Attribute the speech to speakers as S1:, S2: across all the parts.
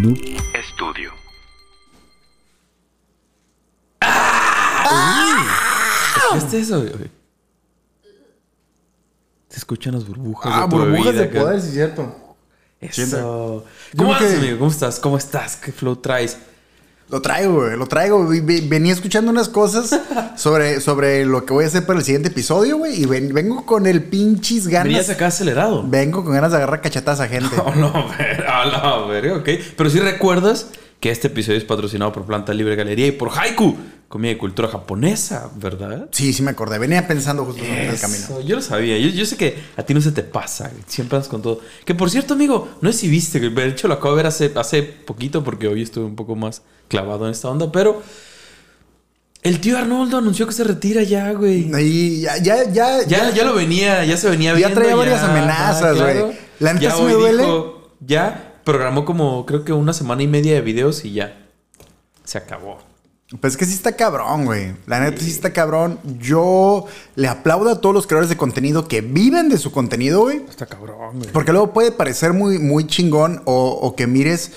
S1: Noob Estudio.
S2: ¿Qué es eso? güey? Se escuchan las burbujas.
S3: Ah,
S2: de tu
S3: burbujas de
S2: bebida,
S3: poder, sí, cierto.
S2: Eso. ¿Cómo amigo? ¿Cómo estás? ¿Cómo estás? ¿Qué flow traes?
S3: Lo traigo, güey, lo traigo. Venía escuchando unas cosas sobre, sobre lo que voy a hacer para el siguiente episodio, güey. Y ven- vengo con el pinches ganas.
S2: Venías acá acelerado.
S3: Vengo con ganas de agarrar cachetas a gente.
S2: No, ver, oh, no, ver, ok. Pero si recuerdas que este episodio es patrocinado por Planta Libre Galería y por Haiku, comida y cultura japonesa, ¿verdad?
S3: Sí, sí me acordé. Venía pensando justo en el camino.
S2: Yo lo sabía. Yo, yo sé que a ti no se te pasa. Siempre andas con todo. Que por cierto, amigo, no sé si viste. De hecho, lo acabo de ver hace, hace poquito porque hoy estuve un poco más clavado en esta onda. Pero el tío Arnoldo anunció que se retira ya, güey.
S3: Y ya, ya, ya,
S2: Ya, ya lo venía, ya se venía
S3: Ya
S2: viendo.
S3: traía varias amenazas, güey. La neta
S2: Ya
S3: sí me duele.
S2: ya programó como, creo que una semana y media de videos y ya. Se acabó.
S3: Pues es que sí está cabrón, güey. La neta sí está cabrón. Yo le aplaudo a todos los creadores de contenido que viven de su contenido, güey.
S2: Está cabrón, güey.
S3: Porque luego puede parecer muy, muy chingón o, o que mires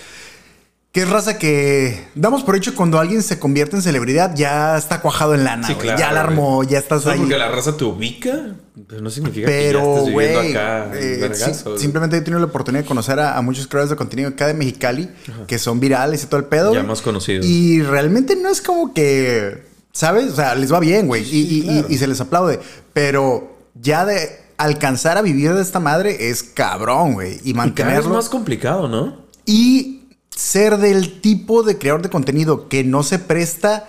S3: que es raza que damos por hecho cuando alguien se convierte en celebridad ya está cuajado en lana,
S2: Sí, claro,
S3: ya la armó, ya estás ahí.
S2: porque la raza te ubica, pues no significa que ya
S3: Pero,
S2: estés viviendo acá.
S3: eh,
S2: vergazo,
S3: sí-
S2: güey.
S3: simplemente he tenido la oportunidad de conocer a, a muchos creadores de contenido acá de Mexicali que son virales y todo el pedo.
S2: Ya más conocidos.
S3: Y realmente no es como que, ¿sabes? O sea, les va bien, güey. y, y- y- y se les aplaude. Pero ya de alcanzar a vivir de esta madre es cabrón, güey. Y mantenerlo.
S2: más complicado, ¿no?
S3: Y ser del tipo de creador de contenido que no se presta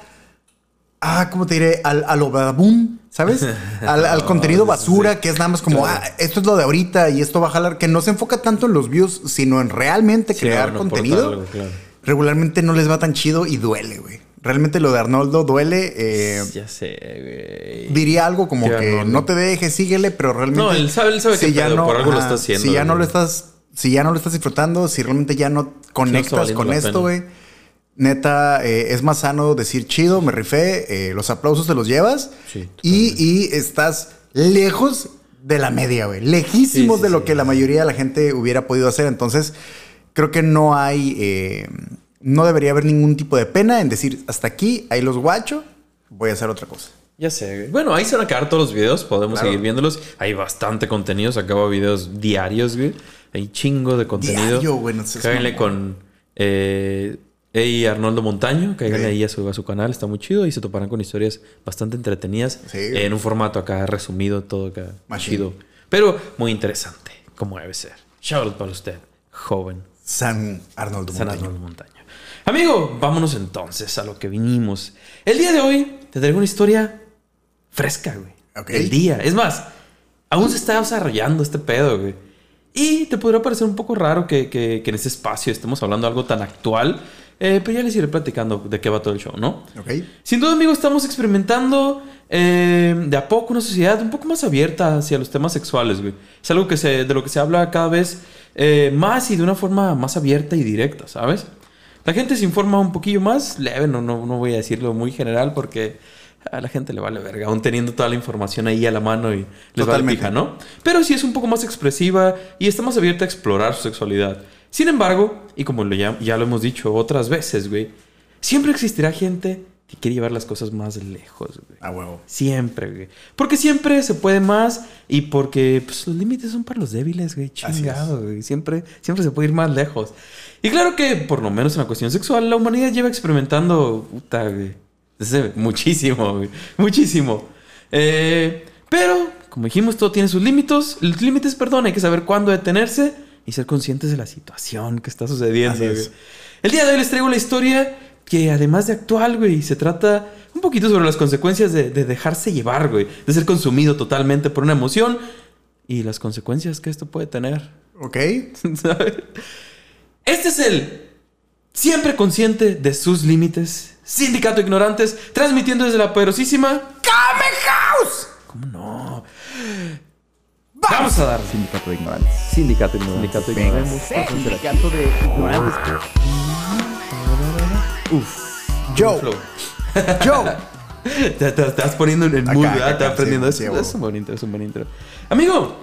S3: a, ¿cómo te diré? Al, a lo boom, ¿sabes? Al, al contenido basura, que es nada más como,
S2: Claro.
S3: ah, esto es lo de ahorita y esto va a jalar, que no se enfoca tanto en los views, sino en realmente crear contenido.
S2: algo, claro.
S3: Regularmente no les va tan chido y duele, güey. Realmente lo de Arnoldo duele. eh,
S2: Ya sé, güey.
S3: diría algo como que no te dejes, síguele, pero realmente.
S2: No, él sabe- él sabe qué pedo, por algo lo está haciendo,
S3: Si ya no lo estás, si ya no lo estás disfrutando, si realmente ya no conectas con esto, güey. Neta, eh, es más sano decir chido, me rifé, eh, los aplausos te los llevas
S2: Sí,
S3: y, y estás lejos de la media, güey. Lejísimos
S2: Sí, sí,
S3: de lo que la mayoría de la gente hubiera podido hacer. Entonces, creo que no hay, eh, no debería haber ningún tipo de pena en decir hasta aquí, ahí los guacho, voy a hacer otra cosa.
S2: Ya sé, güey. Bueno, ahí se van a quedar todos los videos. Podemos
S3: Claro.
S2: seguir viéndolos. Hay bastante contenido. Se acaba videos diarios, güey. Hay chingo de contenido.
S3: Diario, güey, no seas
S2: Cáiganle
S3: mamón.
S2: con eh, Arnoldo Montaño. Cáiganle ahí a su, a su canal. Está muy chido. Y se toparán con historias bastante entretenidas.
S3: Sí.
S2: En un formato acá resumido, todo acá. Chido. Pero muy interesante. Como debe ser. Shout out para usted, joven.
S3: San Arnoldo
S2: San
S3: Montaño.
S2: Arnoldo Montaño. Amigo, vámonos entonces a lo que vinimos. El día de hoy te traigo una historia fresca, güey. El día. Es más, aún se está desarrollando este pedo, güey. Y te podrá parecer un poco raro que, que- que en este espacio estemos hablando de algo tan actual. eh, pero ya les iré platicando de qué va todo el show, ¿no?
S3: Ok.
S2: Sin duda, amigo, estamos experimentando eh, de a poco una sociedad un poco más abierta hacia los temas sexuales, güey. Es algo que se, de lo que se habla cada vez eh, más y de una forma más abierta y directa, ¿sabes? La gente se informa un poquillo más leve, no, no, no voy a decirlo muy general porque a la gente le vale verga, aún teniendo toda la información ahí a la mano y les vale
S3: Totalmente.
S2: pija, ¿no? Pero sí es un poco más expresiva y está más abierta a explorar su sexualidad. Sin embargo, y como lo ya, ya lo hemos dicho otras veces, güey, siempre existirá gente que quiere llevar las cosas más lejos, güey.
S3: A huevo.
S2: Siempre, güey. Porque siempre se puede más y porque pues, los límites son para los débiles, güey. Chingado, güey. Siempre, siempre se puede ir más lejos. Y claro que, por lo menos en la cuestión sexual, la humanidad lleva experimentando, puta, güey. Muchísimo, güey. Muchísimo. Eh, pero, como dijimos, todo tiene sus límites. Los límites, perdón, hay que saber cuándo detenerse y ser conscientes de la situación que está sucediendo, güey. El día de hoy les traigo la historia que además de actual, güey, se trata un poquito sobre las consecuencias de, de dejarse llevar, güey, de ser consumido totalmente por una emoción y las consecuencias que esto puede tener.
S3: Ok.
S2: ¿sabes? Este es el siempre consciente de sus límites, sindicato ignorantes, transmitiendo desde la poderosísima
S3: ¡Kame House!
S2: ¿Cómo no? Vamos a dar
S1: Sindicato de ignorantes. Sindicato de ignorantes.
S2: sindicato de
S1: Venga.
S2: ignorantes.
S1: Sindicato de ignorantes.
S3: Joe.
S2: Flow.
S3: Joe.
S2: Te, te- te estás poniendo en el mood,
S3: acá, acá,
S2: aprendiendo.
S3: sí,
S2: es,
S3: sí,
S2: es un buen intro, es un buen intro. Amigo,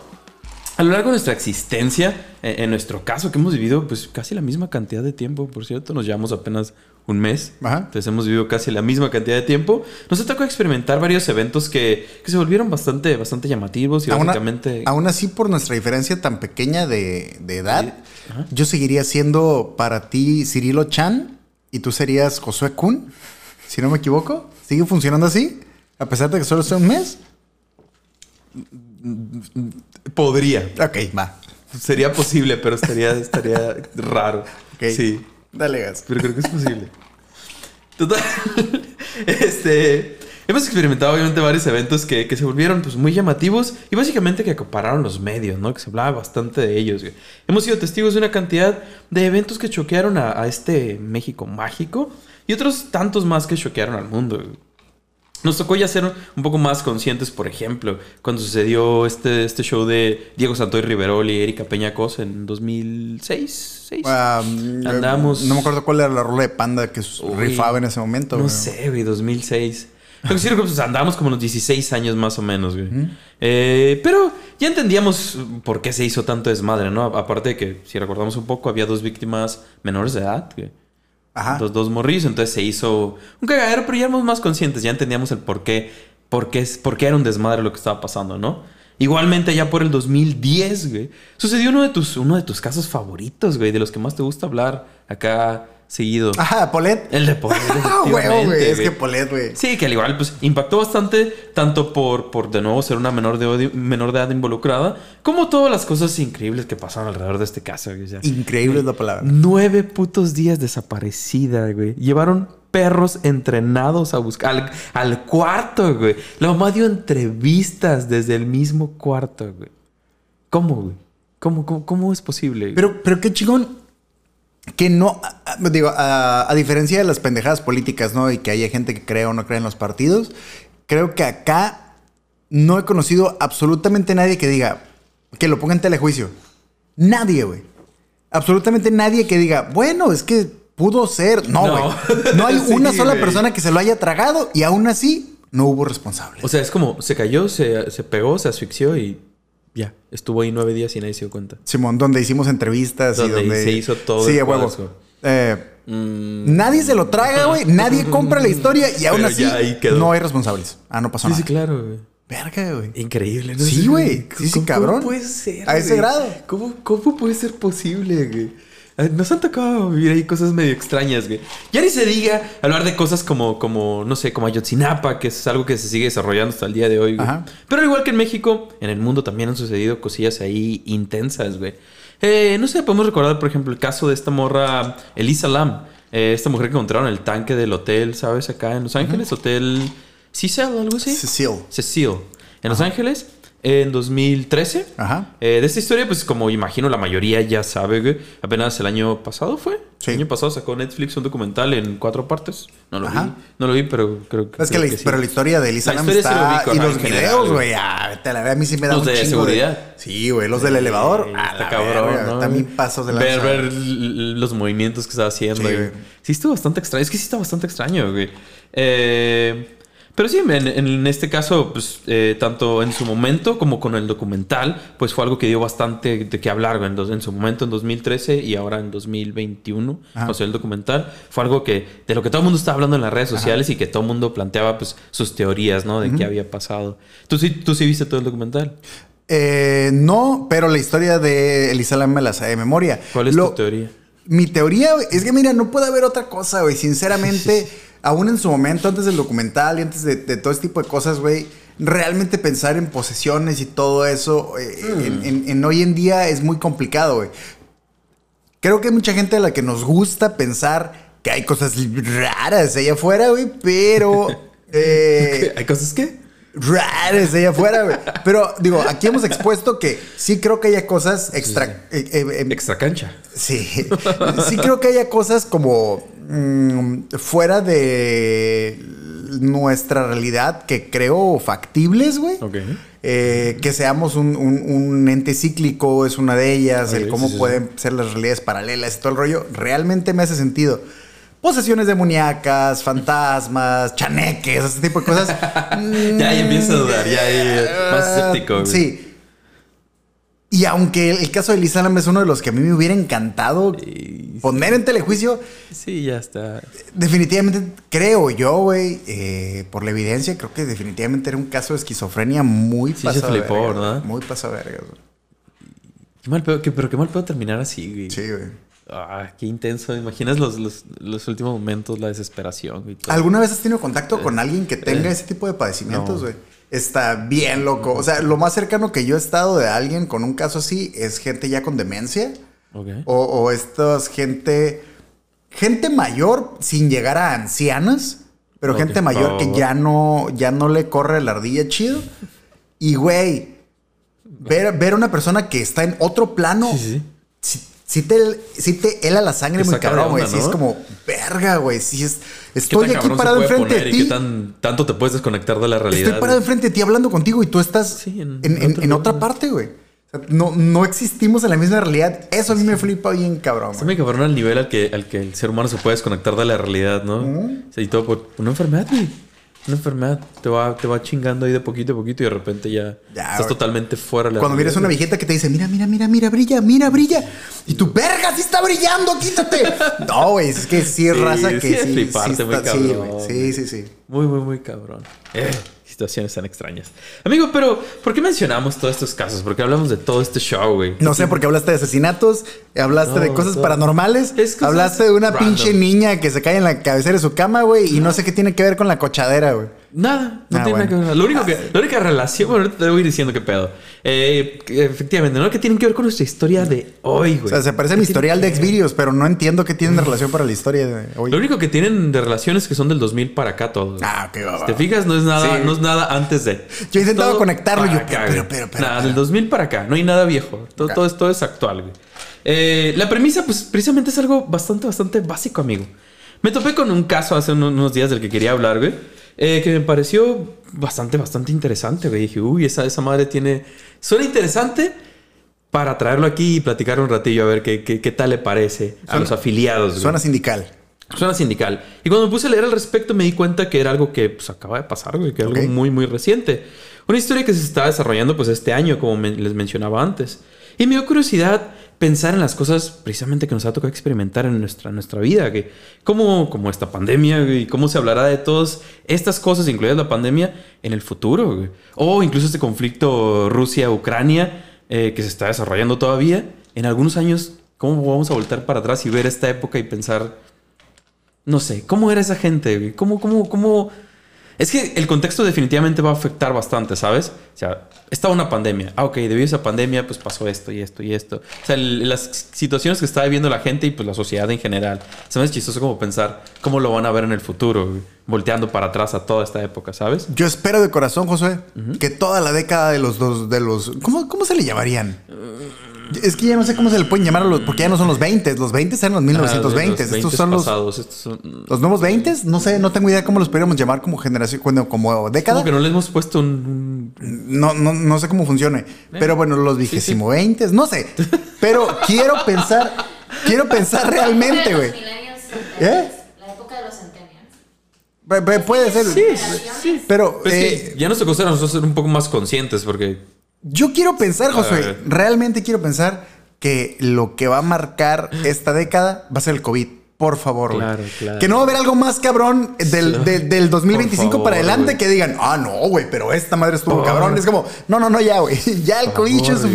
S2: a lo largo de nuestra existencia, en nuestro caso, que hemos vivido pues casi la misma cantidad de tiempo, por cierto, nos llevamos apenas un mes.
S3: Ajá.
S2: Entonces hemos vivido casi la misma cantidad de tiempo. Nos ha tocado experimentar varios eventos que, que se volvieron bastante, bastante llamativos y
S3: Aún, a-
S2: básicamente...
S3: aún así, por nuestra diferencia tan pequeña de, de edad,
S2: Ajá.
S3: yo seguiría siendo para ti Cirilo Chan y tú serías Josué Kun, si no me equivoco. ¿Sigue funcionando así? A pesar de que solo sea un mes.
S2: Podría.
S3: Ok, va.
S2: Sería posible, pero estaría, estaría raro. Sí.
S3: Dale gas.
S2: Pero creo que es posible. Total. Este. Hemos experimentado obviamente varios eventos que, que se volvieron pues, muy llamativos y básicamente que acapararon los medios, ¿no? Que se hablaba bastante de ellos. güey. Hemos sido testigos de una cantidad de eventos que choquearon a, a este México mágico y otros tantos más que choquearon al mundo. güey. Nos tocó ya ser un poco más conscientes, por ejemplo, cuando sucedió este, este show de Diego Santoy Riverol y Erika Peña Cos en 2006. ¿seis?
S3: Ah,
S2: Andamos-
S3: No me acuerdo cuál era la rola de panda que
S2: Uy,
S3: rifaba en ese momento.
S2: No
S3: güey.
S2: sé, güey, 2006. Lo que sí recuerdo, pues andábamos como unos 16 años más o menos, güey. Eh, pero ya entendíamos por qué se hizo tanto desmadre, ¿no? Aparte de que, si recordamos un poco, había dos víctimas menores de edad, güey.
S3: Ajá.
S2: Dos, dos morrillos, entonces se hizo un cagadero, pero ya éramos más conscientes, ya entendíamos el por qué, por qué, por qué era un desmadre lo que estaba pasando, ¿no? Igualmente, ya por el 2010, güey, sucedió uno de tus, uno de tus casos favoritos, güey, de los que más te gusta hablar acá seguido.
S3: Ajá, Polet.
S2: El de Polet,
S3: Ah,
S2: efectivamente,
S3: güey. Es
S2: güey.
S3: que Polet, güey.
S2: Sí, que al igual, pues, impactó bastante, tanto por, por de nuevo ser una menor de, odio- menor de edad involucrada, como todas las cosas increíbles que pasaron alrededor de este caso. güey. O sea,
S3: Increíble es la palabra.
S2: Nueve putos días desaparecida, güey. Llevaron perros entrenados a buscar al, al cuarto, güey. La mamá dio entrevistas desde el mismo cuarto, güey. ¿Cómo, güey? ¿Cómo, cómo, cómo es posible? güey?
S3: Pero, pero qué chingón que no, digo, a, a diferencia de las pendejadas políticas, ¿no? Y que haya gente que cree o no cree en los partidos, creo que acá no he conocido absolutamente nadie que diga, que lo ponga en telejuicio. Nadie, güey. Absolutamente nadie que diga, bueno, es que pudo ser. No, güey. No, hay
S2: Sí,
S3: una sola persona que se lo haya tragado y aún así no hubo responsable.
S2: O sea, es como se cayó, se, se pegó, se asfixió y ya. Estuvo ahí nueve días y nadie se dio cuenta.
S3: Simón, donde hicimos entrevistas
S2: Donde
S3: y donde
S2: se hizo todo
S3: Sí,
S2: el
S3: a huevo. Eh,
S2: Mm,
S3: Nadie se lo traga, güey. Nadie compra la historia y aún
S2: Pero
S3: así
S2: ya ahí quedó.
S3: no hay responsables. Ah, no pasó
S2: sí,
S3: nada.
S2: sí, claro, güey.
S3: Verga, güey.
S2: Increíble, ¿no?
S3: Sí, güey. Sí, sí,
S2: ¿Cómo-
S3: cabrón.
S2: ¿Cómo puede ser?
S3: A ese grado.
S2: ¿Cómo, ¿Cómo puede ser posible, güey? Ah, Nos han tocado vivir ahí cosas medio extrañas, güey. Ya ni se diga hablar de cosas como, como no sé, como Ayotzinapa, que es algo que se sigue desarrollando hasta el día de hoy, güey.
S3: Ajá.
S2: Pero al igual que en México, en el mundo también han sucedido cosillas ahí intensas, güey. Eh, no sé, podemos recordar, por ejemplo, el caso de esta morra, Elisa Lam. Eh, esta mujer que encontraron en el tanque del hotel, ¿sabes? Acá en Los Ángeles, hotel Cecil, algo así.
S3: Cecil.
S2: Cecil, en Los Ángeles, en 2013.
S3: Ajá.
S2: Eh, de esta historia, pues como imagino la mayoría ya sabe, güey. Apenas el año pasado fue.
S3: Sí.
S2: El año pasado sacó Netflix un documental en cuatro partes. No lo
S3: Ajá.
S2: vi. No lo vi, pero creo que.
S3: Es que, la, pero la historia de Elisa
S2: La
S3: Lam
S2: lo
S3: está... y los videos,
S2: güey.
S3: Ah, a la. A mí sí me da
S2: Los
S3: un
S2: de
S3: chingo
S2: seguridad.
S3: Sí, güey. Los del elevador. Ah,
S2: está cabrón,
S3: verga,
S2: ¿no?
S3: También pasos de la
S2: Ver, ver los movimientos que estaba haciendo.
S3: Sí, güey.
S2: Sí, estuvo bastante extraño. Es que sí está bastante extraño, güey. Eh, pero sí, en, en este caso, pues, eh, tanto en su momento como con el documental, pues fue algo que dio bastante de qué hablar. En, dos- en su momento, en 2013 y ahora en 2021,
S3: Ajá.
S2: o sea, el documental, fue algo que, de lo que todo el mundo estaba hablando en las redes sociales y que todo el mundo planteaba, pues, sus teorías, ¿no? De qué había pasado. ¿Tú sí, ¿Tú sí viste todo el documental?
S3: Eh, no, pero la historia de Elisa me la sé de memoria.
S2: ¿Cuál es
S3: Lo-
S2: tu teoría?
S3: Mi teoría es que, mira, no puede haber otra cosa, güey. Sinceramente, aún en su momento, antes del documental y antes de, de todo este tipo de cosas, güey, realmente pensar en posesiones y todo eso eh, en, en- en hoy en día es muy complicado, güey. Creo que hay mucha gente a la que nos gusta pensar que hay cosas raras allá afuera, güey, pero... eh,
S2: ¿Hay cosas que?
S3: Raras allá afuera, güey. Pero, digo, aquí hemos expuesto que sí creo que haya cosas extra... eh, eh, eh,
S2: Extra cancha.
S3: Sí, sí creo que haya cosas como mm, fuera de nuestra realidad que creo factibles, güey.
S2: Ok.
S3: Eh, que seamos un, un- un ente cíclico es una de ellas, el cómo
S2: sí, sí,
S3: pueden ser las realidades paralelas y todo el rollo, realmente me hace sentido. Posesiones demoníacas, fantasmas, chaneques, ese tipo de cosas.
S2: Ya ahí empieza a dudar, ya ahí más escéptico. güey.
S3: Sí. Y aunque el caso de Lisa Lam es uno de los que a mí me hubiera encantado poner en telejuicio,
S2: Sí, ya está.
S3: definitivamente creo yo, güey, eh, por la evidencia, creo que definitivamente era un caso de esquizofrenia muy
S2: Sí,
S3: pasado
S2: flipó,
S3: verga,
S2: ¿verdad?
S3: güey. Muy pasado verga.
S2: Qué mal pedo, que- pero qué mal puedo terminar así, güey.
S3: Sí, güey.
S2: Ah, qué intenso. Imaginas los, los, los últimos momentos, la desesperación, güey. todo.
S3: ¿Alguna vez has tenido contacto con alguien que tenga
S2: eh,
S3: ese tipo de padecimientos,
S2: no.
S3: güey? Está bien loco. O sea, lo más cercano que yo he estado de alguien con un caso así es gente ya con demencia.
S2: Ok.
S3: O, o estas gente. Gente mayor sin llegar a ancianas. Pero
S2: Ok,
S3: gente mayor
S2: va,
S3: que ya no, ya no le corre la ardilla chido. Y güey, ver, ver a una persona que está en otro plano.
S2: Sí, sí.
S3: Sí, sí te, sí te hela la sangre muy cabrón, güey. Sí, es como, verga, güey. Sí, es,
S2: ¿Qué
S3: estoy aquí
S2: se
S3: parado enfrente de ti.
S2: qué tan, tanto te puedes desconectar de la realidad?
S3: Estoy parado enfrente de ti hablando contigo y tú estás
S2: Sí, en
S3: en, en-
S2: otro
S3: en
S2: lugar.
S3: otra parte, güey. O sea, no, no existimos en la misma realidad. Eso a mí me flipa bien, cabrón. Güey.
S2: muy cabrón al nivel al que, al que el ser humano se puede desconectar de la realidad, ¿no? O sea, y todo por una enfermedad, güey. Una enfermedad te va, te va chingando ahí de poquito a poquito y de repente ya,
S3: Ya,
S2: estás totalmente fuera de la
S3: Cuando miras una viejita que te dice, mira, mira, mira, mira, brilla, mira, brilla. Y tu verga, sí está brillando, quítate. No, güey, es que sí es
S2: Sí,
S3: raza que
S2: sí
S3: sí. sí, está-
S2: cabrón,
S3: sí, sí.
S2: Muy, muy, muy cabrón. Eh, situaciones tan extrañas. Amigo, pero ¿por qué mencionamos todos estos casos? ¿Por qué hablamos de todo este show, güey?
S3: No sé, porque hablaste de asesinatos, hablaste de cosas paranormales,
S2: cosas
S3: hablaste de una
S2: random.
S3: pinche niña que se cae en la cabecera de su cama, güey, y no sé qué tiene que ver con la cochadera, güey.
S2: Nada, no
S3: Ah,
S2: tiene
S3: bueno.
S2: nada que ver. Lo único que, la única relación, bueno, ahorita te voy diciendo qué pedo. Eh, efectivamente, ¿no? Que tienen que ver con nuestra historia de hoy, güey.
S3: O sea, se parece a mi historial de Xvideos, pero no entiendo qué tiene de relación para la historia de hoy.
S2: Lo único que tienen de relaciones que son del 2000 para acá todos.
S3: Ah, ok, va, va.
S2: Si te fijas, no es nada,
S3: Sí.
S2: no es nada antes de.
S3: Yo he intentado
S2: Todo
S3: conectarlo yo,
S2: acá,
S3: pero, pero, pero,
S2: Nada, del 2000 para acá, no hay nada viejo. Todo,
S3: Ok.
S2: todo, es, todo es actual, güey. Eh, la premisa, pues, precisamente es algo bastante, bastante básico, amigo. Me topé con un caso hace unos días del que quería hablar, güey. Eh, que me pareció bastante, bastante interesante, güey. Dije, uy, esa, esa madre tiene... Suena interesante para traerlo aquí y platicar un ratillo a ver qué, qué, qué tal le parece a
S3: Suena-
S2: los afiliados, güey.
S3: Suena sindical.
S2: Suena sindical. Y cuando me puse a leer al respecto me di cuenta que era algo que pues, acaba de pasar, güey, que era
S3: Ok.
S2: algo muy, muy reciente. Una historia que se está desarrollando pues este año, como me- les mencionaba antes. Y me dio curiosidad pensar en las cosas precisamente que nos ha tocado experimentar en nuestra, nuestra vida, que como, como esta pandemia, y cómo se hablará de todas estas cosas, incluidas la pandemia, en el futuro. O incluso este conflicto Rusia-Ucrania eh, que se está desarrollando todavía. En algunos años, ¿cómo vamos a voltar para atrás y ver esta época y pensar no sé, ¿cómo era esa gente? ¿Cómo, cómo, cómo? Es que el contexto definitivamente va a afectar bastante, ¿sabes? O sea, estaba una pandemia. Ah, ok, debido a esa pandemia, pues pasó esto y esto y esto. O sea, el- las situaciones que está viviendo la gente y pues la sociedad en general. Se me hace chistoso como pensar cómo lo van a ver en el futuro, volteando para atrás a toda esta época, ¿sabes?
S3: Yo espero de corazón, José, que toda la década de los dos, de los. ¿Cómo, cómo se le llamarían? Es que ya no sé cómo se le pueden llamar a los. Porque ya no son los 20. Los 20 eran los 1920.
S2: Ah, los
S3: Estos son los.
S2: pasados, estos son...
S3: Los nuevos 20. No sé, no tengo idea cómo los podríamos llamar como generación, como, como década.
S2: Como que no le hemos puesto un...
S3: No, no, no sé cómo funcione. Pero bueno, los vigésimo veintes, no sé. Pero quiero pensar, quiero pensar realmente, güey. ¿Eh?
S4: La época de los centennials.
S3: Pu- pu- Puede ser.
S2: Sí, sí.
S3: Pero
S2: Pues
S3: eh,
S2: que ya nos tocó ser a nosotros ser un poco más conscientes porque...
S3: yo quiero pensar, José,
S2: ver.
S3: realmente quiero pensar que lo que va a marcar esta década va a ser el COVID. Por favor, güey.
S2: Claro, claro.
S3: Que no va a haber algo más cabrón del, de- del 2025
S2: Por favor,
S3: para adelante que digan, ah, no, güey, pero esta madre estuvo
S2: Por-
S3: cabrón. Es como, no, no, no, ya, güey. Ya el COVID es
S2: güey.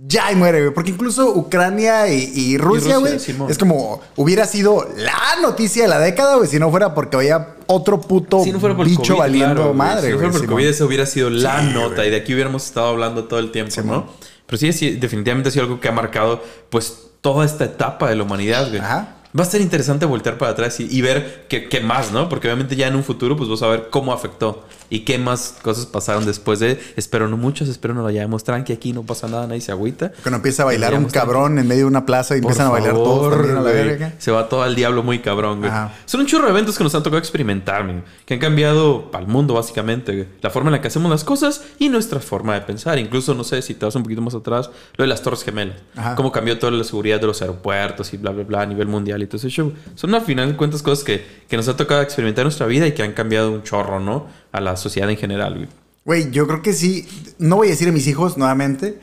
S3: Ya y muere, güey. Porque incluso Ucrania y, y Rusia, güey, es como hubiera sido la noticia de la década, güey, si no fuera porque había otro puto
S2: Si no fuera por
S3: bicho
S2: COVID,
S3: valiendo
S2: claro, güey.
S3: madre,
S2: Si no fuera por
S3: Simón.
S2: COVID, esa hubiera sido la
S3: Sí,
S2: nota y de aquí hubiéramos estado hablando todo el tiempo,
S3: Simón.
S2: ¿no? Pero sí, sí, definitivamente ha sido algo que ha marcado, pues, toda esta etapa de la humanidad, güey.
S3: Ajá.
S2: Va a ser interesante voltear para atrás y, y ver qué, qué más, ¿no? Porque obviamente ya en un futuro, pues, vas a ver cómo afectó y qué más cosas pasaron después de. Espero no muchas, espero no la llevemos tranqui. Aquí no pasa nada, nadie se agüita.
S3: Cuando empieza a bailar un
S2: Vayamos tranqui.
S3: cabrón en medio de una plaza y
S2: Por
S3: empiezan a bailar todos a la verga.
S2: Se va todo al diablo muy cabrón, güey.
S3: Ajá.
S2: Son un chorro de eventos que nos han tocado experimentar, güey, que han cambiado al mundo, básicamente. güey. La forma en la que hacemos las cosas y nuestra forma de pensar. Incluso, no sé, si te vas un poquito más atrás, lo de las Torres Gemelas.
S3: Ajá.
S2: Cómo cambió toda la seguridad de los aeropuertos y bla, bla, bla a nivel mundial y todo ese show. Son, al final de cuentas, cosas que, que nos ha tocado experimentar en nuestra vida y que han cambiado un chorro, ¿no? A la sociedad en general, güey.
S3: Güey, yo creo que sí. No voy a decir a mis hijos nuevamente,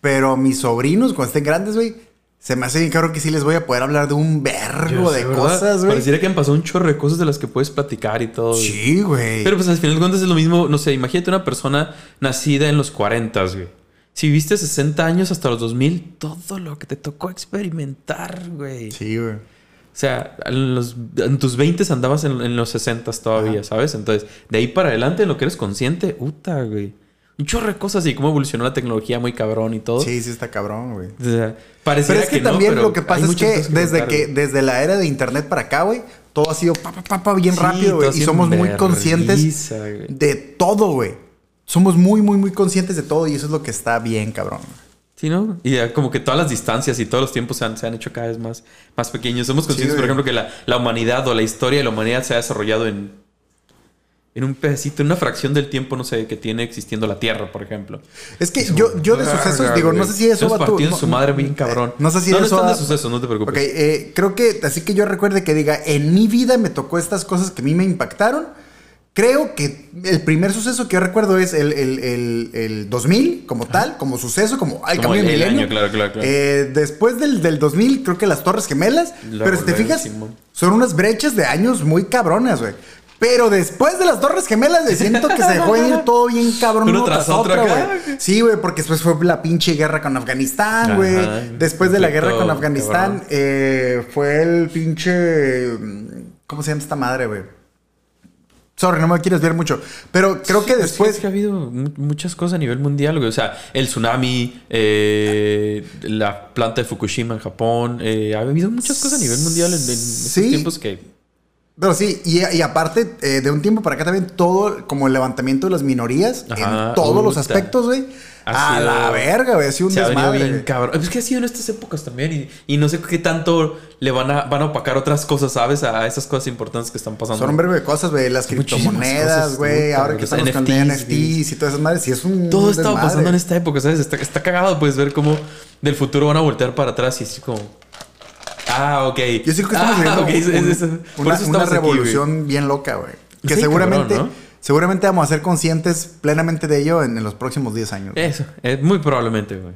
S3: Pero mis sobrinos, cuando estén grandes, güey, se me hace bien claro que sí les voy a poder hablar de un
S2: sé,
S3: de
S2: ¿verdad?
S3: cosas, güey.
S2: Pareciera que han pasado un chorro de cosas de las que puedes platicar y todo. güey.
S3: Sí, güey.
S2: Pero pues al final de cuentas es lo mismo, no sé, imagínate una persona nacida en los 40, güey. Si viviste 60 años hasta los 2000, todo lo que te tocó experimentar, güey.
S3: Sí, güey.
S2: O sea, en, los- en tus 20 andabas en, en los 60 todavía, ¿sabes? Entonces, de ahí para adelante, en lo que eres consciente, puta, güey. Un chorro de cosas y cómo evolucionó la tecnología muy cabrón y todo.
S3: Sí, sí está cabrón, güey.
S2: O sea, pareciera
S3: Pero es que, también
S2: pero
S3: lo que pasa es que desde que desde la era de internet para acá, güey, todo ha sido pa, pa, pa, pa, bien
S2: Sí,
S3: rápido, güey. Y somos muy
S2: en
S3: conscientes de todo, güey. Somos muy, muy, muy conscientes de todo y eso es lo que está bien, cabrón.
S2: Sí, ¿no? Y ya como que todas las distancias y todos los tiempos se han, se han hecho cada vez más, más pequeños. Somos conscientes, por ejemplo, que la, la humanidad o la historia de la humanidad se ha desarrollado en, en un pedacito, en una fracción del tiempo, no sé, que tiene existiendo la Tierra, por ejemplo.
S3: Es que yo, yo de sucesos, digo, no sé si eso va tú. no-
S2: su madre bien
S3: eh,
S2: cabrón.
S3: No sé si
S2: no, no
S3: eso
S2: están
S3: va-
S2: de sucesos, no te preocupes.
S3: Ok, eh, creo que así que yo recuerde que diga, en mi vida me tocó estas cosas que a mí me impactaron. Creo que el primer suceso que yo recuerdo es el, el, el, el 2000 como tal, como suceso, como al cambio
S2: el
S3: milenio.
S2: año, claro, claro, claro.
S3: Eh, después del, del 2000, creo que las Torres Gemelas.
S2: La
S3: pero si te fijas,
S2: Simón.
S3: son unas brechas de años muy cabronas, güey. Pero después de las Torres Gemelas, güey, siento que se dejó de ir todo bien cabrón.
S2: Uno tras acá.
S3: güey. Sí, güey, porque después fue la pinche guerra con Afganistán, güey. Después de la guerra con Afganistán, eh, fue el pinche. ¿Cómo se llama esta madre, güey? Sorry, no me quieres ver mucho. Pero creo que después.
S2: Es que ha habido mu- muchas cosas a nivel mundial, güey. O sea, el tsunami, eh, la planta de Fukushima en Japón. eh, ha habido muchas cosas a nivel mundial en, en
S3: Sí.
S2: tiempos que...
S3: Pero sí, y, y aparte, eh, de un tiempo para acá también todo, como el levantamiento de las minorías
S2: Ajá,
S3: en todos los aspectos, güey.
S2: Ha
S3: A
S2: sido-
S3: la verga, güey. Ha sido un
S2: Se ha
S3: desmadre.
S2: bien cabrón. Es que ha sido en estas épocas también. Y, y no sé qué tanto le van a, van a opacar otras cosas, ¿sabes? A esas cosas importantes que están pasando.
S3: Son un verbo de cosas, güey. Las criptomonedas, güey. Ahora que
S2: los
S3: estamos con
S2: NFTs,
S3: NFTs y todas esas madres. Sí, es un.
S2: Todo estaba pasando en esta época, ¿sabes? Está, está cagado, puedes ver cómo del futuro van a voltear para atrás y así como... Ah, ok.
S3: Yo sí creo que estamos
S2: ah,
S3: viviendo
S2: ok, es-
S3: un- una,
S2: aquí,
S3: revolución bien loca, güey. Que
S2: Sí,
S3: seguramente,
S2: cabrón, ¿no?
S3: Seguramente vamos a ser conscientes plenamente de ello en, los próximos 10 años.
S2: Eso, eh, muy probablemente, güey.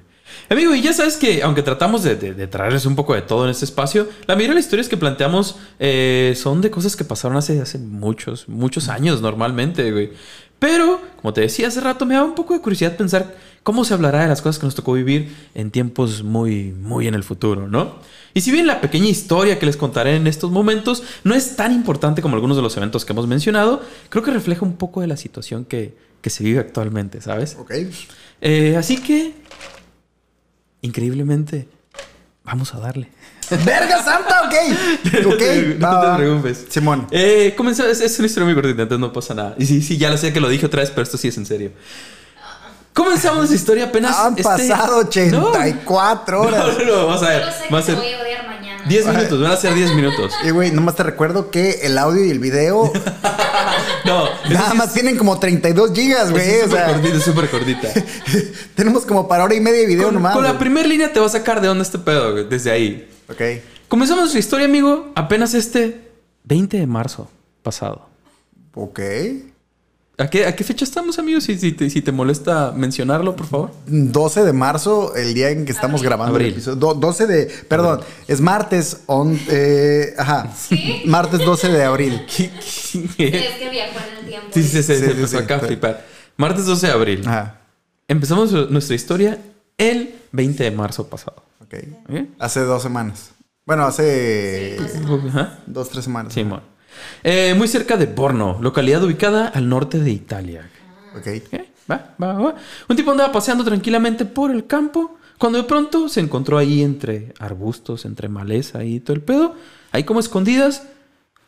S2: Amigo, y ya sabes que aunque tratamos de, de- traerles un poco de todo en este espacio, la mayoría de las historias que planteamos eh, son de cosas que pasaron hace muchos, muchos años normalmente, güey. Pero, como te decía hace rato, me da un poco de curiosidad pensar cómo se hablará de las cosas que nos tocó vivir en tiempos muy, muy en el futuro, ¿no? Y si bien la pequeña historia que les contaré en estos momentos no es tan importante como algunos de los eventos que hemos mencionado, creo que refleja un poco de la situación que, que se vive actualmente, ¿sabes?
S3: Ok.
S2: Eh, así que, increíblemente, vamos a darle.
S3: ¡Verga santa! Ok. Ok.
S2: no
S3: va,
S2: te preocupes.
S3: Simón.
S2: Eh, comenzó- es, es una historia muy cortita, entonces no pasa nada. Y sí, sí, ya lo sé que lo dije otra vez, pero esto sí es en serio. Comenzamos la historia apenas.
S3: Han
S2: este-
S3: pasado 84
S2: No,
S3: horas.
S2: no, no, vamos a ver.
S4: Yo sé
S2: Va a
S4: que te
S2: ser
S4: voy a.
S2: 10 minutos, van a ser 10 minutos.
S3: Y güey, nomás te recuerdo que el audio y el video
S2: No,
S3: nada más tienen como 32 gigas, güey.
S2: es
S3: O
S2: súper
S3: sea,
S2: cortita, súper cortita.
S3: tenemos como para hora y media de video
S2: Con,
S3: nomás.
S2: con la primera línea te va a sacar de onda este pedo, güey, desde ahí.
S3: Ok.
S2: Comenzamos nuestra historia, amigo, apenas este 20 de marzo pasado.
S3: Ok.
S2: ¿A qué, a qué fecha estamos, amigos? Si, si, te, si te molesta mencionarlo, por favor.
S3: 12 de marzo, el día en que estamos
S4: Abril.
S3: grabando
S2: Abril.
S3: el episodio. Do- 12 de. Perdón, es martes. on- eh, ajá.
S4: ¿Sí?
S3: Martes 12 de abril.
S2: ¿Qué-
S4: Sí,
S2: qué-
S4: es que viajó en el tiempo.
S2: Sí, sí, sí,
S3: Sí,
S2: se
S3: sí,
S2: empezó
S3: sí.
S2: acá a flipar. Martes 12 de abril.
S3: Ajá.
S2: Empezamos nuestra historia el 20 de marzo pasado.
S3: Ok.
S2: ¿Eh?
S3: Hace dos semanas. Bueno, hace.
S4: Sí, dos
S2: Ajá.
S3: Dos, tres semanas.
S2: Simón. Eh, muy cerca de Borno, localidad ubicada al norte de Italia.
S3: Ok.
S2: ¿Eh? Va, va, va. Un tipo andaba paseando tranquilamente por el campo cuando de pronto se encontró ahí entre arbustos, entre maleza y todo el pedo, ahí como escondidas,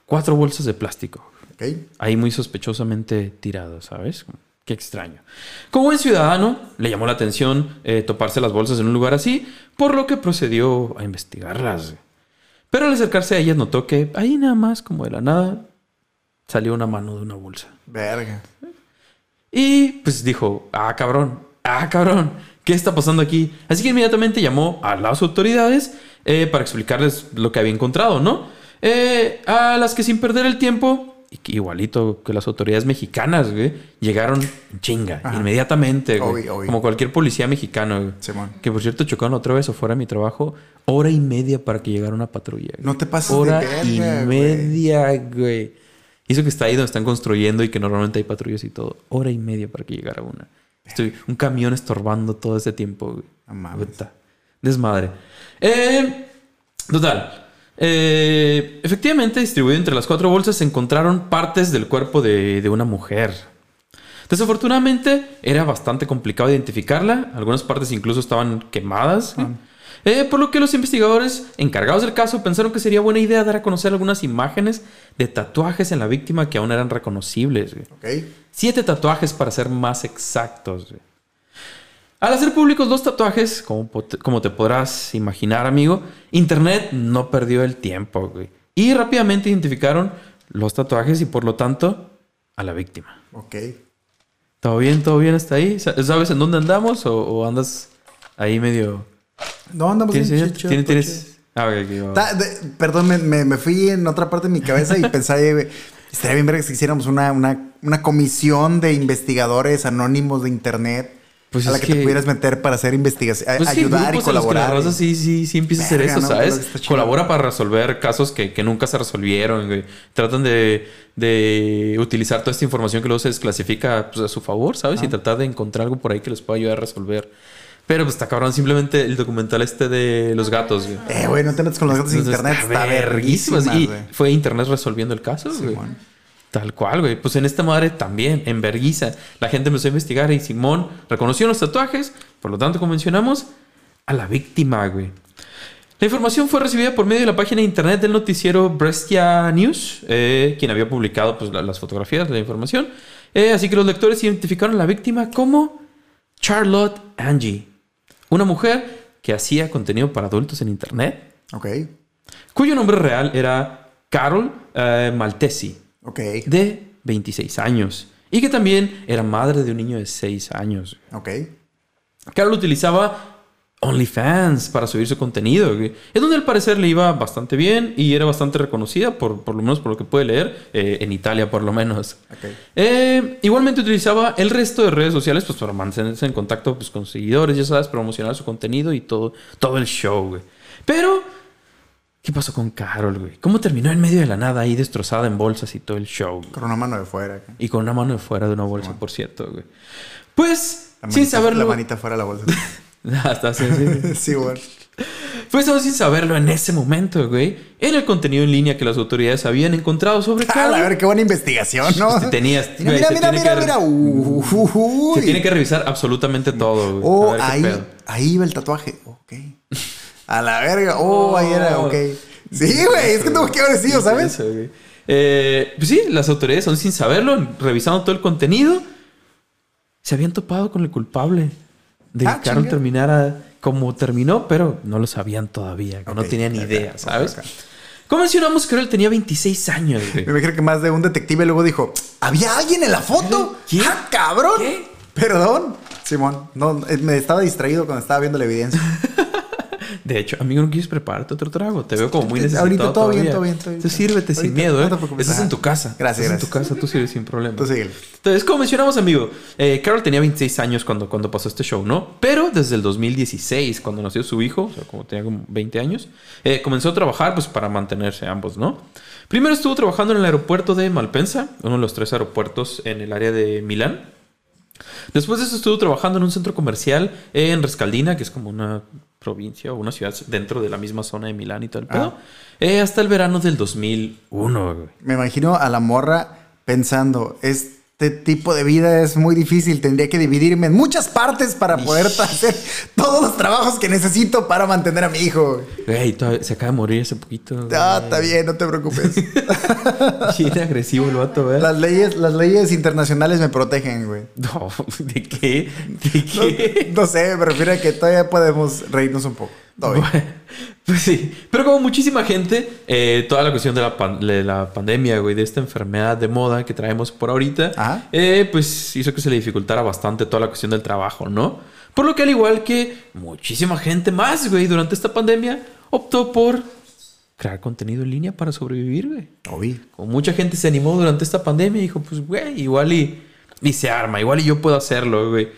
S2: cuatro bolsas de plástico.
S3: Ok.
S2: Ahí muy sospechosamente tiradas, ¿sabes? Qué extraño. Como buen ciudadano, le llamó la atención eh, toparse las bolsas en un lugar así, por lo que procedió a investigarlas. Pero al acercarse a ellas notó que ahí nada más, como de la nada, salió una mano de una bolsa.
S3: Verga.
S2: Y pues dijo, ah, cabrón, ah, cabrón, ¿qué está pasando aquí? Así que inmediatamente llamó a las autoridades eh, para explicarles lo que había encontrado, ¿no? Eh, a las que sin perder el tiempo igualito que las autoridades mexicanas, güey, llegaron chinga,
S3: Ajá.
S2: inmediatamente, güey.
S3: Obvio, obvio.
S2: Como cualquier policía mexicano, güey.
S3: Simón.
S2: Que por cierto chocaron otra vez afuera de mi trabajo. Hora y media para que llegara una patrulla. güey.
S3: No te pases de
S2: Hora
S3: verga,
S2: y
S3: güey.
S2: media, güey. Y eso que está ahí donde están construyendo y que normalmente hay patrullas y todo. Hora y media para que llegara una. Estoy un camión estorbando todo ese tiempo, güey. Desmadre. Eh, total. Eh, efectivamente, distribuido entre las cuatro bolsas se encontraron partes del cuerpo de, de una mujer. Desafortunadamente, era bastante complicado identificarla. Algunas partes incluso estaban quemadas.
S3: Ah.
S2: Eh, por lo que los investigadores encargados del caso pensaron que sería buena idea dar a conocer algunas imágenes de tatuajes en la víctima que aún eran reconocibles. güey.
S3: Ok.
S2: Siete tatuajes para ser más exactos. Al hacer públicos los tatuajes, como, te podrás imaginar, amigo, Internet no perdió el tiempo, güey. Y rápidamente identificaron los tatuajes y por lo tanto a la víctima.
S3: Ok.
S2: ¿Todo bien? ¿Todo bien hasta ahí? Sa- ¿Sabes en dónde andamos o, o andas ahí medio...
S3: No, andamos
S2: ¿Tienes
S3: bien
S2: idea?
S3: chicho,
S2: ¿Tienes- Ah.
S3: Ta- de- perdón, me, me- me fui en otra parte de mi cabeza y pensé, estaría bien ver que hiciéramos una, una, una comisión de investigadores anónimos de internet
S2: Pues
S3: a la que, te pudieras meter para hacer investigación,
S2: Pues sí,
S3: ayudar y
S2: grupos en los que la
S3: colaborar.
S2: raza sí, sí, sí empieza a hacer eso,
S3: ¿no?
S2: ¿sabes?
S3: Está.
S2: Colabora para resolver casos que, que nunca se resolvieron, güey. Tratan de, de utilizar toda esta información que luego se desclasifica pues, a su favor, ¿sabes? Y tratar de encontrar algo por ahí que les pueda ayudar a resolver. Pero pues está cabrón, simplemente el documental este de los gatos, güey.
S3: Eh, güey, no te metas con los gatos en internet. Está
S2: verguísimas.
S3: verguísimas,
S2: Y
S3: güey.
S2: fue internet resolviendo el caso, güey. Tal cual, güey. Pues en esta madre también, en verguiza. La gente empezó a investigar y Simón reconoció los tatuajes. Por lo tanto, como mencionamos, a la víctima, güey. La información fue recibida por medio de la página de internet del noticiero Brescia News, eh, quien había publicado pues, la- las fotografías de la información. Eh, así que los lectores identificaron a la víctima como Charlotte Angie, una mujer que hacía contenido para adultos en internet,
S3: Ok,
S2: cuyo nombre real era Carol eh, Maltesi,
S3: ok,
S2: de 26 años, y que también era madre de un niño de 6 años.
S3: ok.
S2: Carol utilizaba OnlyFans para subir su contenido. Es donde al parecer le iba bastante bien y era bastante reconocida, por, por lo menos por lo que puede leer, eh, en Italia por lo menos. Eh, igualmente utilizaba el resto de redes sociales pues, para mantenerse en contacto pues, con seguidores, ya sabes, promocionar su contenido y todo, todo el show, güey. Pero, ¿qué pasó con Carol, güey? ¿Cómo terminó en medio de la nada ahí destrozada en bolsas y todo el show? güey?
S3: Con una mano de fuera. acá.
S2: Y con una mano de fuera de una bolsa, por cierto, güey. Pues, sin saberlo...
S3: La manita fuera de la bolsa.
S2: Hasta así, así.
S3: sí, güey.
S2: Pues aún sin saberlo en ese momento, güey, era el contenido en línea que las autoridades habían encontrado sobre
S3: Ah,
S2: Carol.
S3: a ver, qué buena investigación, ¿no?
S2: Te tenías,
S3: Mira,
S2: güey,
S3: mira,
S2: se
S3: mira,
S2: tiene
S3: mira,
S2: que-
S3: mira. Uh,
S2: Se
S3: uy.
S2: tiene que revisar absolutamente todo, güey.
S3: Oh,
S2: qué
S3: ahí, ahí iba el tatuaje. Ok. A la verga. Oh, ahí era,
S2: Oh.
S3: ok. Sí, güey, es que tuvo que haber sido, ¿sabes?
S2: Eh, pues sí, las autoridades, aún sin saberlo, revisando todo el contenido, se habían topado con el culpable de
S3: Ah,
S2: que Carol terminara como terminó, pero no lo sabían todavía, que no tenían
S3: ok,
S2: idea, ¿sabes?
S3: ok.
S2: Como mencionamos, Carol tenía 26 años, güey.
S3: Me imagino que más de un detective luego dijo, ¿había alguien en la foto?
S2: ¿Qué?
S3: ¡Ah, cabrón!
S2: ¿Qué?
S3: Perdón. Simón, no, eh, me estaba distraído cuando estaba viendo la evidencia.
S2: De hecho, amigo, ¿no quieres prepararte otro trago? Te veo como muy
S3: Ahorita
S2: necesitado
S3: todo bien, todo bien, todo bien.
S2: Tú sírvete sin
S3: Ahorita,
S2: miedo,
S3: no
S2: ¿eh?
S3: preocupes.
S2: Estás en tu casa.
S3: gracias,
S2: Estás en tu
S3: gracias.
S2: casa, tú sirves sin problema.
S3: Tú síguele.
S2: Entonces, como mencionamos, amigo, eh, Carol tenía 26 años cuando, cuando pasó este show, ¿no? Pero desde el 2016, cuando nació su hijo, o sea, como tenía como 20 años, eh, comenzó a trabajar pues para mantenerse ambos, ¿no? Primero estuvo trabajando en el aeropuerto de Malpensa, uno de los tres aeropuertos en el área de Milán. Después de eso estuvo trabajando en un centro comercial en Rescaldina, que es como una provincia o una ciudad dentro de la misma zona de Milán y todo el pedo, eh, hasta el verano del 2001, güey.
S3: Me imagino a la morra pensando, este tipo de vida es muy difícil, tendría que dividirme en muchas partes para poder hacer todos los trabajos que necesito para mantener a mi hijo.
S2: Güey, se acaba de morir hace poquito.
S3: Ah, está bien, no te preocupes.
S2: Bien agresivo el vato, ¿verdad?
S3: Las leyes, las leyes internacionales me protegen, güey.
S2: No, ¿de qué? ¿De qué?
S3: No sé, me refiero a que todavía podemos reírnos un poco.
S2: Pues sí, pero como muchísima gente, eh, toda la cuestión de la, pan- de la pandemia, güey, de esta enfermedad de moda que traemos por ahorita,
S3: Ajá.
S2: eh, pues hizo que se le dificultara bastante toda la cuestión del trabajo, ¿no? Por lo que al igual que muchísima gente más, güey, durante esta pandemia, optó por crear contenido en línea para sobrevivir, güey.
S3: Obi.
S2: Como mucha gente se animó durante esta pandemia y dijo, pues, güey, igual y, y se arma, igual y yo puedo hacerlo, güey.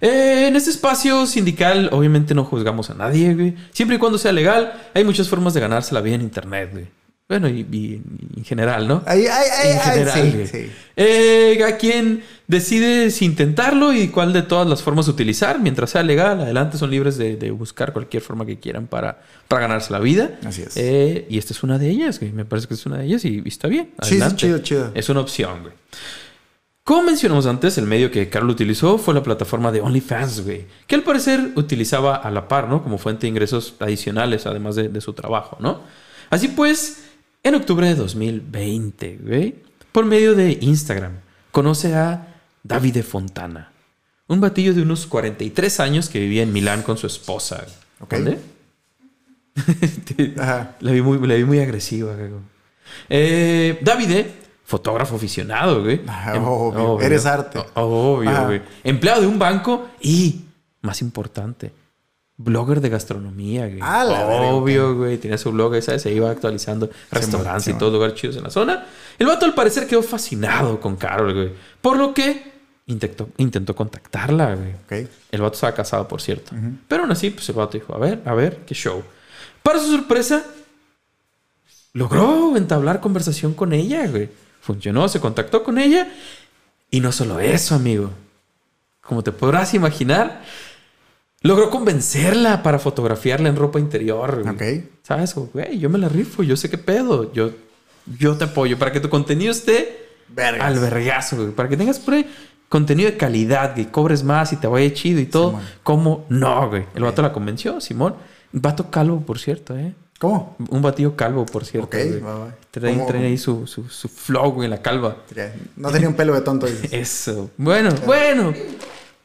S2: Eh, en este espacio sindical, obviamente no juzgamos a nadie, güey. Siempre y cuando sea legal, hay muchas formas de ganarse la vida en internet, güey. Bueno, y, en general, ¿no?
S3: Ay, ay, ay,
S2: en general,
S3: sí,
S2: güey.
S3: sí.
S2: Eh, a quien decide si intentarlo y cuál de todas las formas utilizar, mientras sea legal, adelante son libres de, de buscar cualquier forma que quieran para, para ganarse la vida.
S3: Así es.
S2: Eh, y esta es una de ellas, güey. Me parece que es una de ellas y, y está bien.
S3: Sí, sí,
S2: Adelante.
S3: chido, chido.
S2: Es una opción, güey. Como mencionamos antes, el medio que Carlos utilizó fue la plataforma de OnlyFans, güey. Que al parecer utilizaba a la par, ¿no? Como fuente de ingresos adicionales, además de, de su trabajo, ¿no? Así pues, en octubre de 2020, güey, por medio de Instagram, conoce a Davide Fontana. Un batillo de unos 43 años que vivía en Milán con su esposa.
S3: Ok.
S2: ¿Dónde?
S3: Ajá.
S2: La vi muy, la vi muy agresiva. Eh, Davide, fotógrafo aficionado, güey.
S3: Ah,
S2: Em-
S3: obvio. Eres arte.
S2: Obvio,
S3: Ajá.
S2: güey. Empleado de un banco y, más importante, blogger de gastronomía, güey.
S3: Ah,
S2: Obvio, güey. Tenía su blog, ¿sabes? Se iba actualizando restaurantes y
S3: man.
S2: todos lugares chidos en la zona. El vato al parecer quedó fascinado con Carol, güey. Por lo que intentó, intentó contactarla, güey. El vato estaba casado, por cierto. Pero aún así, pues el vato dijo, a ver, a ver, qué show. Para su sorpresa, logró entablar conversación con ella, güey. Funcionó, se contactó con ella. Y no solo eso, amigo. Como te podrás imaginar, logró convencerla para fotografiarla en ropa interior, güey.
S3: Ok.
S2: ¿Sabes? Güey, yo me la rifo, yo sé qué pedo. Yo, yo te apoyo para que tu contenido esté
S3: Vergas.
S2: al vergazo, güey. Para que tengas por ahí contenido de calidad, que cobres más y te vaya chido y todo.
S3: Simón.
S2: ¿Cómo? No, güey. El vato la convenció, Simón. Vato calvo, por cierto, ¿eh?
S3: ¿Cómo?
S2: Un batillo calvo, por cierto.
S3: Ok,
S2: güey.
S3: va, va.
S2: Trae ahí su, su, su flow, güey, en la calva.
S3: No tenía un pelo de tonto. dices.
S2: Eso. Bueno, bueno.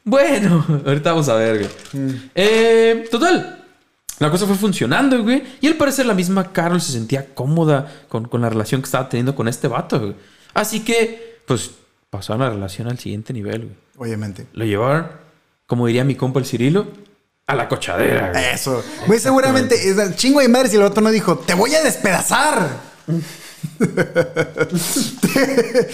S2: Bueno. Ahorita vamos a ver, güey.
S3: Mm.
S2: Eh, total. La cosa fue funcionando, güey. Y al parecer la misma Carol se sentía cómoda con, con la relación que estaba teniendo con este vato, güey. Así que, pues, pasaron la relación al siguiente nivel, güey.
S3: Obviamente.
S2: Lo llevaron, como diría mi compa el Cirilo, a la cochadera, güey.
S3: Eso. Muy seguramente es el chingo de madre si el otro no dijo, te voy a despedazar. te,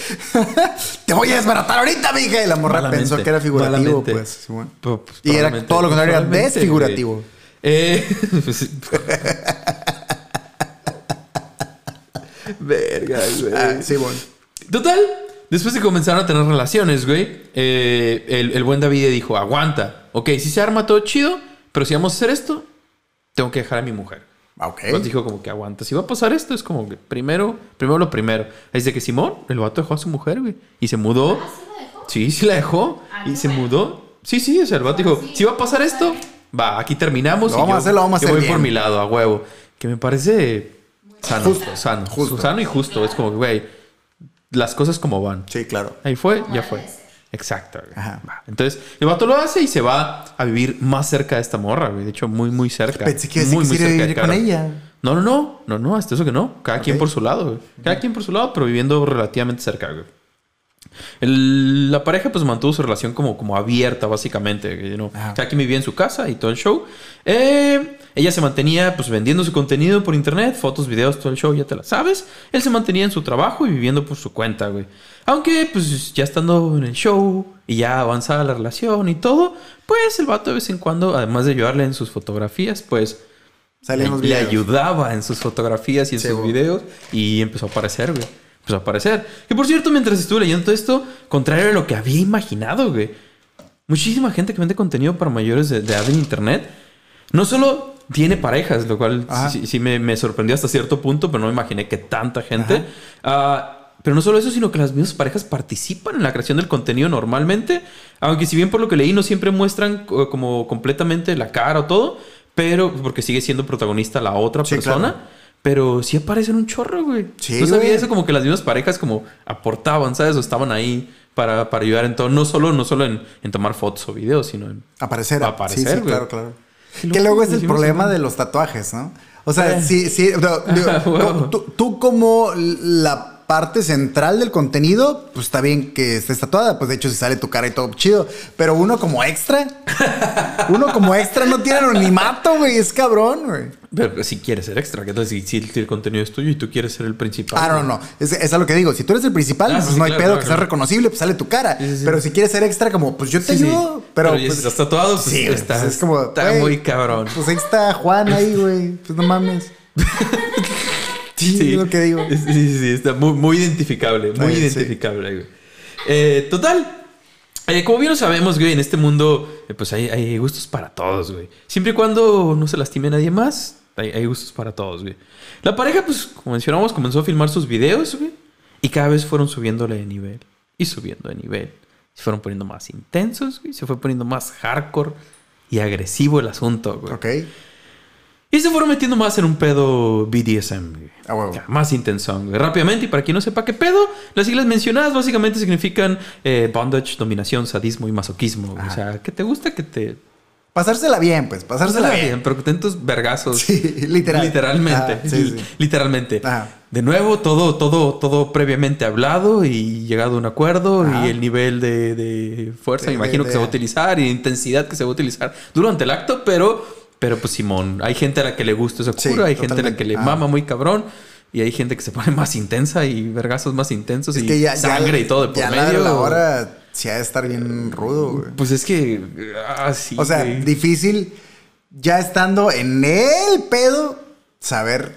S3: te voy a desbaratar ahorita, mija. Y la morra
S2: Malamente,
S3: pensó que era figurativo, pues. sí, bueno.
S2: Pu- pues,
S3: Y era todo lo contrario, era desfigurativo.
S2: Eh, pues, Verga, güey.
S3: Ah, sí, bueno.
S2: Total, después de comenzaron a tener relaciones, güey, eh, el, el buen David dijo, aguanta, ok, si se arma todo chido, pero si vamos a hacer esto, tengo que dejar a mi mujer.
S3: Ah, Ok.
S2: El vato dijo como que aguanta, si va a pasar esto, es como que primero, primero lo primero. Ahí dice que Simón, el vato dejó a su mujer, güey, y se mudó.
S4: ¿Ah, sí la dejó?
S2: Sí, sí la dejó.
S4: Ah,
S2: y se
S4: bueno.
S2: mudó. Sí, sí, o sea, el vato dijo,
S4: sí,
S2: si va a pasar esto, va, aquí terminamos.
S3: Lo
S2: y
S3: vamos
S2: yo,
S3: a hacer, lo vamos a
S2: yo
S3: hacer
S2: voy por
S3: bien.
S2: mi lado, a huevo. Que me parece sano.
S3: Justo,
S2: Sano.
S3: justo.
S2: Sano y justo. Es como que, güey, las cosas como van.
S3: Sí, claro.
S2: Ahí fue, ya fue. Exacto. güey.
S3: Ajá.
S2: Va. Entonces, el vato lo hace y se va a vivir más cerca de esta morra, güey. De hecho, muy, muy cerca.
S3: Pensé que
S2: muy, cerca
S3: vivir con ella.
S2: No, no, no. No, no, hasta eso que no. Cada quien por su lado, güey. Cada quien por su lado, pero viviendo relativamente cerca, güey. El- la pareja pues mantuvo su relación como, como abierta básicamente. you know. Cada quien vivía en su casa y todo el show. Eh, ella se mantenía pues vendiendo su contenido por internet, fotos, videos, todo el show, ya te la sabes. Él se mantenía en su trabajo y viviendo por su cuenta, güey. Aunque pues ya estando en el show y ya avanzada la relación y todo, pues el vato de vez en cuando, además de ayudarle en sus fotografías, pues
S3: Salían los
S2: le, le ayudaba en sus fotografías y en
S3: Sí,
S2: sus
S3: güey.
S2: videos y empezó a aparecer, güey. Empezó a aparecer. Que por cierto, mientras estuve leyendo todo esto, contrario a lo que había imaginado, güey. Muchísima gente que vende contenido para mayores de, de edad en internet, no solo tiene parejas, lo cual
S3: Ajá.
S2: sí, sí me, me sorprendió hasta cierto punto, pero no me imaginé que tanta gente. Ah, pero no solo eso, sino que las mismas parejas participan en la creación del contenido normalmente. Aunque si bien por lo que leí no siempre muestran co- como completamente la cara o todo, pero porque sigue siendo protagonista la otra
S3: Sí,
S2: persona.
S3: claro.
S2: Pero sí aparecen un chorro, güey.
S3: Sí,
S2: no sabía
S3: güey.
S2: eso como que las mismas parejas como aportaban, ¿sabes? O estaban ahí para, para ayudar en todo. No solo, no solo en, en tomar fotos o videos, sino en...
S3: Aparecer.
S2: Aparecer,
S3: sí, sí,
S2: güey.
S3: claro, claro.
S2: Qué
S3: Que luego es el problema de los tatuajes, ¿no? O sea,
S2: Eh.
S3: sí, sí. no, digo,
S2: Huevo.
S3: tú, tú como la parte central del contenido, pues está bien que estés tatuada. Pues de hecho, si sale tu cara y todo chido. Pero uno como extra, uno como extra no tiene anonimato, güey. Es cabrón, güey.
S2: Pero si quieres ser extra, ¿qué tal si, si el contenido es tuyo y tú quieres ser el principal?
S3: Ah, no, no. Es, es a lo que digo. Si tú eres el principal,
S2: Ah,
S3: pues
S2: sí,
S3: no hay
S2: claro,
S3: pedo
S2: claro,
S3: que
S2: claro.
S3: reconocible, pues sale tu cara.
S2: Sí, sí, sí.
S3: Pero si quieres ser extra, como, pues yo te
S2: Sí, sí.
S3: ayudo. Pero,
S2: ya
S3: pues,
S2: si estás tatuado, pues
S3: sí, güey,
S2: está,
S3: pues es como,
S2: está muy cabrón.
S3: Pues ahí está Juan ahí, güey. Pues no mames. sí, es lo que digo.
S2: Sí, sí, sí, está muy, muy identificable, muy
S3: Sí, sí.
S2: identificable, güey. Eh, total. eh, como bien lo sabemos, güey, en este mundo, eh, pues hay, hay gustos para todos, güey. Siempre y cuando no se lastime a nadie más, hay, hay gustos para todos, güey. La pareja, pues, como mencionamos, comenzó a filmar sus videos, güey. Y cada vez fueron subiéndole de nivel. Y subiendo de nivel. Se fueron poniendo más intensos, güey. Se fue poniendo más hardcore y agresivo el asunto, güey.
S3: Ok.
S2: Y se fueron metiendo más en un pedo BDSM, güey.
S3: A huevo.
S2: Ya, Más intenso. Rápidamente, y para quien no sepa qué pedo, las siglas mencionadas básicamente significan eh, bondage, dominación, sadismo y masoquismo. O sea, que te gusta que te...
S3: Pasársela bien, pues. Pasársela bien.
S2: Pero que te den tus vergazos.
S3: Sí, literal.
S2: Literalmente.
S3: Ajá, sí, sí.
S2: Literalmente.
S3: Ajá.
S2: De nuevo, todo, todo, todo previamente hablado y llegado a un acuerdo y el nivel de, de fuerza,
S3: De-
S2: me imagino
S3: de-
S2: que se va a
S3: de-
S2: utilizar y de intensidad que se va a utilizar durante el acto, pero, pero pues Simón, hay gente a la que le gusta esa
S3: Sí,
S2: cura, hay gente a la que le
S3: Ah.
S2: mama muy cabrón y hay gente que se pone más intensa y vergazos más intensos
S3: Es
S2: y
S3: que ya, ya-
S2: sangre y todo de por
S3: ya
S2: medio.
S3: La hora sí ha de estar bien rudo, güey.
S2: Pues es que... Ah, sí,
S3: O sea,
S2: güey.
S3: difícil ya estando en el pedo saber